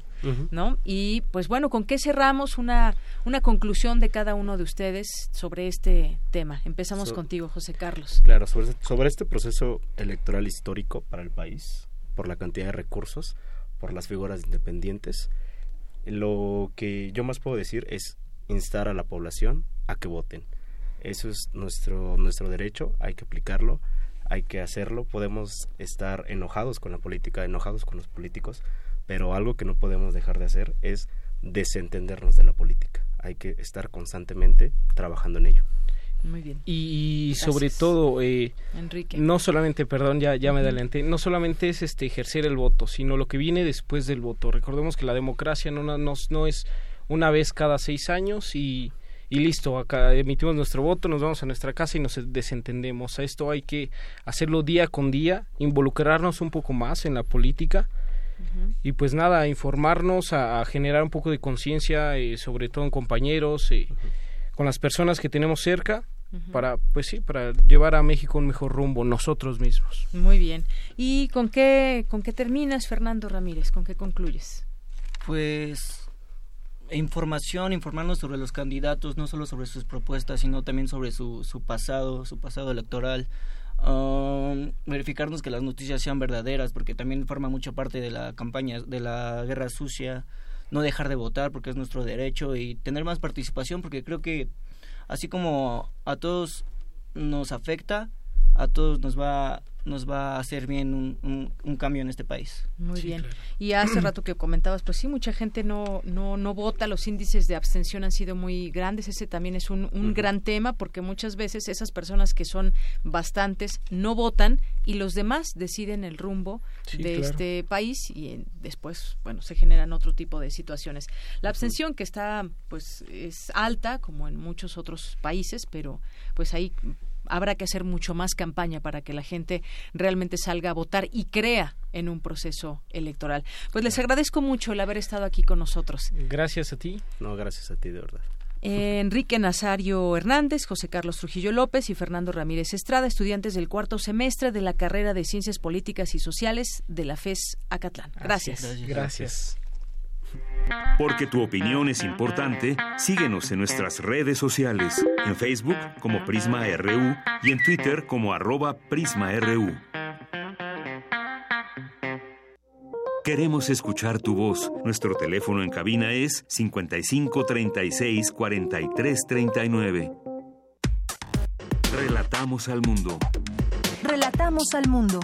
¿no? Y pues bueno, ¿con qué cerramos una, una conclusión de cada uno de ustedes sobre este tema? Empezamos contigo, José Carlos. Claro, sobre, sobre este proceso electoral histórico para el país, por la cantidad de recursos, por las figuras independientes, lo que yo más puedo decir es instar a la población a que voten. Eso es nuestro, nuestro derecho, hay que aplicarlo hay que hacerlo. Podemos estar enojados con la política, enojados con los políticos, pero algo que no podemos dejar de hacer es desentendernos de la política. Hay que estar constantemente trabajando en ello. Muy bien. Y, sobre todo, eh, Enrique. no solamente, perdón, ya, ya me adelanté, no solamente es este ejercer el voto, sino lo que viene después del voto. Recordemos que la democracia no, no, no es una vez cada seis años y y listo, acá emitimos nuestro voto, nos vamos a nuestra casa y nos desentendemos. A esto hay que hacerlo día con día, involucrarnos un poco más en la política y pues nada, informarnos, a, generar un poco de conciencia, eh, sobre todo en compañeros, eh, con las personas que tenemos cerca para pues sí para llevar a México un mejor rumbo nosotros mismos. Muy bien. Y con qué con qué terminas Fernando Ramírez con qué concluyes pues información, informarnos sobre los candidatos, no solo sobre sus propuestas, sino también sobre su, su pasado, su pasado electoral. Um, verificarnos que las noticias sean verdaderas, porque también forma mucha parte de la campaña, de la guerra sucia. No dejar de votar, porque es nuestro derecho, y tener más participación, porque creo que así como a todos nos afecta, a todos nos va nos va a hacer bien un, un, cambio en este país. Muy bien. Y hace rato que comentabas, pues sí, mucha gente no, no, no vota, los índices de abstención han sido muy grandes, ese también es un, un gran tema porque muchas veces esas personas que son bastantes no votan y los demás deciden el rumbo de este país y después, bueno, se generan otro tipo de situaciones. La abstención que está, pues, es alta como en muchos otros países, pero pues ahí habrá que hacer mucho más campaña para que la gente realmente salga a votar y crea en un proceso electoral. Pues les agradezco mucho el haber estado aquí con nosotros. Gracias a ti. No, gracias a ti, de verdad. Enrique Nazario Hernández, José Carlos Trujillo López y Fernando Ramírez Estrada, estudiantes del cuarto semestre de la carrera de Ciencias Políticas y Sociales de la FES Acatlán. Gracias. Gracias. Porque tu opinión es importante, síguenos en nuestras redes sociales, en Facebook como Prisma RU y en Twitter como arroba PrismaRU. Queremos escuchar tu voz. Nuestro teléfono en cabina es 55 36 43 39. Relatamos al mundo. Relatamos al mundo.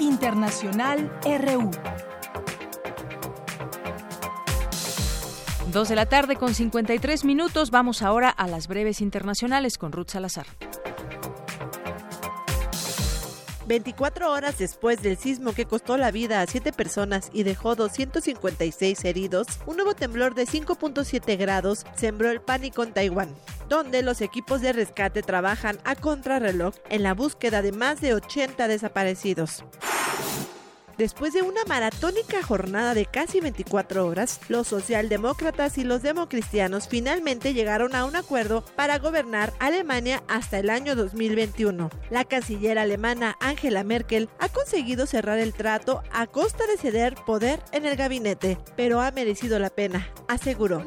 Internacional RU. Dos de la tarde con 53 minutos. Vamos ahora a las breves internacionales con Ruth Salazar. 24 horas después del sismo que costó la vida a 7 personas y dejó 256 heridos, un nuevo temblor de 5.7 grados sembró el pánico en Taiwán, donde los equipos de rescate trabajan a contrarreloj en la búsqueda de más de 80 desaparecidos. Después de una maratónica jornada de casi 24 horas, los socialdemócratas y los democristianos finalmente llegaron a un acuerdo para gobernar Alemania hasta el año 2021. La canciller alemana Angela Merkel ha conseguido cerrar el trato a costa de ceder poder en el gabinete, pero ha merecido la pena, aseguró.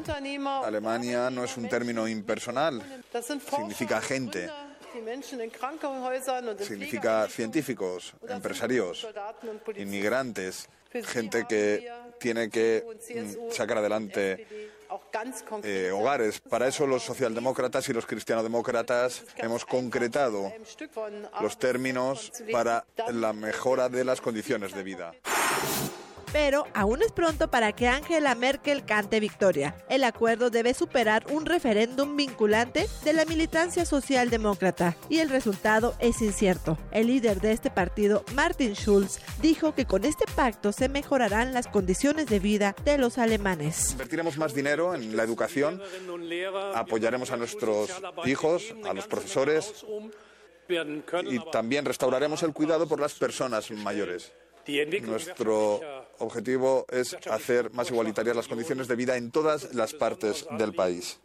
Alemania no es un término impersonal, significa gente Significa científicos, empresarios, inmigrantes, gente que tiene que mm, sacar adelante eh, hogares. Para eso los socialdemócratas y los cristianodemócratas hemos concretado los términos para la mejora de las condiciones de vida pero aún es pronto para que Angela Merkel cante victoria. El acuerdo debe superar un referéndum vinculante de la militancia socialdemócrata y el resultado es incierto. El líder de este partido, Martin Schulz, dijo que con este pacto se mejorarán las condiciones de vida de los alemanes. Invertiremos más dinero en la educación, apoyaremos a nuestros hijos, a los profesores y también restauraremos el cuidado por las personas mayores. Nuestro objetivo es hacer más igualitarias las condiciones de vida en todas las partes del país.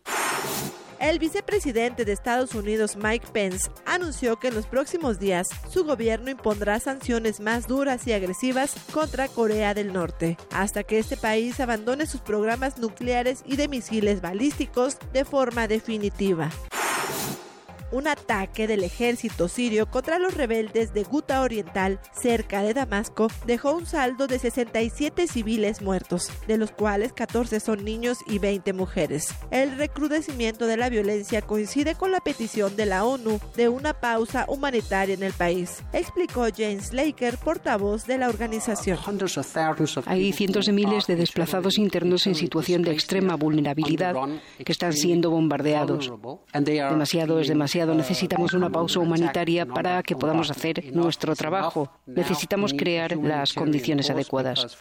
El vicepresidente de Estados Unidos, Mike Pence, anunció que en los próximos días su gobierno impondrá sanciones más duras y agresivas contra Corea del Norte, hasta que este país abandone sus programas nucleares y de misiles balísticos de forma definitiva un ataque del ejército sirio contra los rebeldes de Guta Oriental, cerca de Damasco, dejó un saldo de 67 civiles muertos, de los cuales 14 son niños y 20 mujeres. El recrudecimiento de la violencia coincide con la petición de la ONU de una pausa humanitaria en el país, explicó James Laker, portavoz de la organización. Hay cientos de miles de desplazados internos en situación de extrema vulnerabilidad que están siendo bombardeados. Demasiado es demasiado necesitamos una pausa humanitaria para que podamos hacer nuestro trabajo. Necesitamos crear las condiciones adecuadas.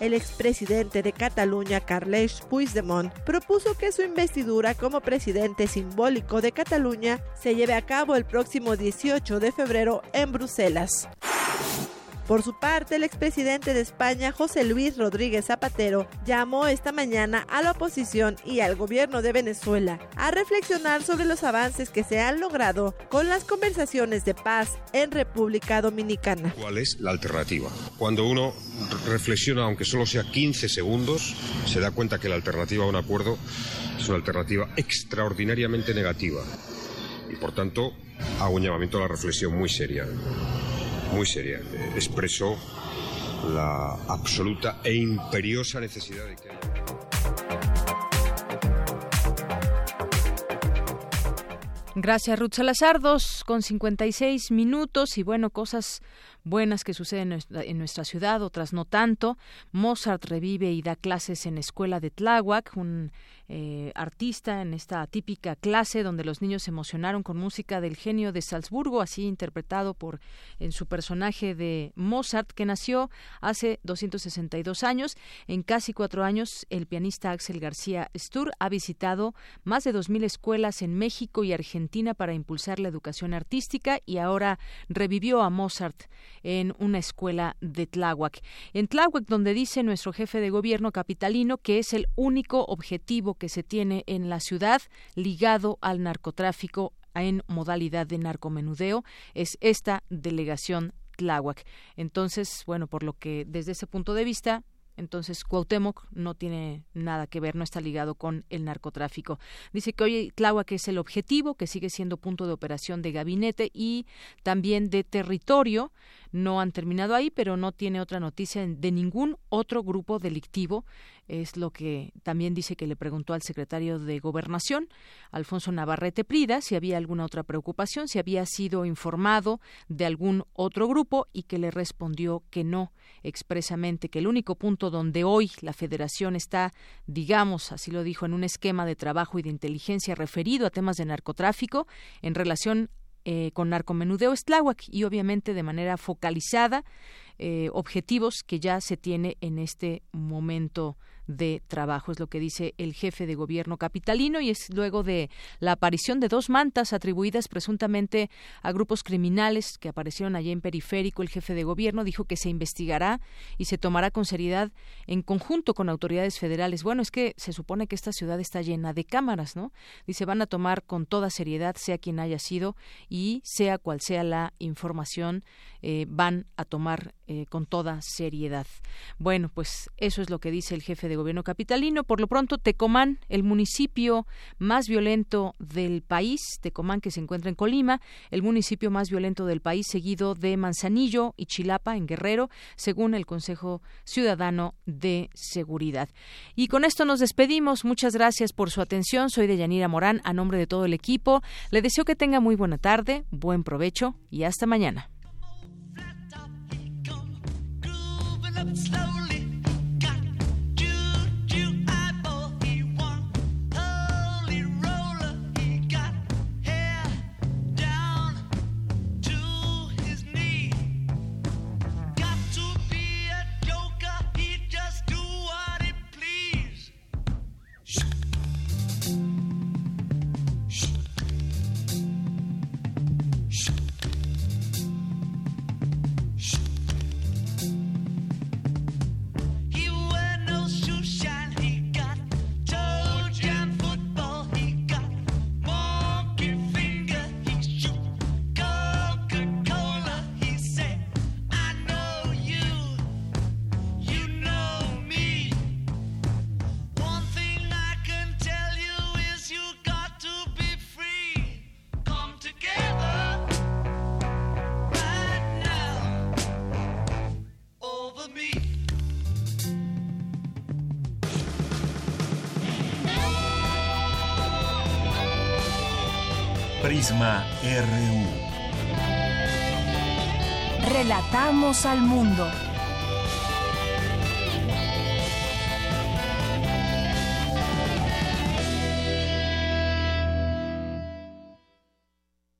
El expresidente de Cataluña, Carles Puigdemont, propuso que su investidura como presidente simbólico de Cataluña se lleve a cabo el próximo 18 de febrero en Bruselas. Por su parte, el expresidente de España, José Luis Rodríguez Zapatero, llamó esta mañana a la oposición y al gobierno de Venezuela a reflexionar sobre los avances que se han logrado con las conversaciones de paz en República Dominicana. ¿Cuál es la alternativa? Cuando uno reflexiona, aunque solo sea 15 segundos, se da cuenta que la alternativa a un acuerdo es una alternativa extraordinariamente negativa. Y por tanto, hago un llamamiento a la reflexión muy seria muy seria. Expresó la absoluta e imperiosa necesidad de que. Gracias, Ruth Salazar. Dos con 56 minutos y bueno, cosas buenas que suceden en nuestra, ciudad, otras no tanto. Mozart revive y da clases en Escuela de Tláhuac, un eh, artista en esta típica clase donde los niños se emocionaron con música del genio de Salzburgo, así interpretado por en su personaje de Mozart, que nació hace 262 años. En casi cuatro años, el pianista Axel García Stur ha visitado más de 2.000 escuelas en México y Argentina para impulsar la educación artística y ahora revivió a Mozart en una escuela de Tláhuac. En Tláhuac, donde dice nuestro jefe de gobierno capitalino que es el único objetivo que se tiene en la ciudad ligado al narcotráfico en modalidad de narcomenudeo es esta delegación Tláhuac. Entonces, bueno, por lo que desde ese punto de vista entonces, Cuauhtémoc no tiene nada que ver, no está ligado con el narcotráfico. Dice que hoy Tláhuac es el objetivo, que sigue siendo punto de operación de gabinete y también de territorio no han terminado ahí, pero no tiene otra noticia de ningún otro grupo delictivo. Es lo que también dice que le preguntó al secretario de Gobernación, Alfonso Navarrete Prida, si había alguna otra preocupación, si había sido informado de algún otro grupo y que le respondió que no expresamente, que el único punto donde hoy la federación está, digamos, así lo dijo, en un esquema de trabajo y de inteligencia referido a temas de narcotráfico en relación eh, con narcomenudeo es Tláhuac y obviamente de manera focalizada eh, objetivos que ya se tiene en este momento de trabajo, es lo que dice el jefe de gobierno capitalino y es luego de la aparición de dos mantas atribuidas presuntamente a grupos criminales que aparecieron allí en periférico. El jefe de gobierno dijo que se investigará y se tomará con seriedad en conjunto con autoridades federales. Bueno, es que se supone que esta ciudad está llena de cámaras, ¿no? Dice, van a tomar con toda seriedad, sea quien haya sido y sea cual sea la información, eh, van a tomar eh, con toda seriedad. Bueno, pues eso es lo que dice el jefe de gobierno capitalino. Por lo pronto, Tecomán, el municipio más violento del país, Tecomán que se encuentra en Colima, el municipio más violento del país, seguido de Manzanillo y Chilapa en Guerrero, según el Consejo Ciudadano de Seguridad. Y con esto nos despedimos. Muchas gracias por su atención. Soy Deyanira Morán, a nombre de todo el equipo. Le deseo que tenga muy buena tarde, buen provecho y hasta mañana. Relatamos al mundo.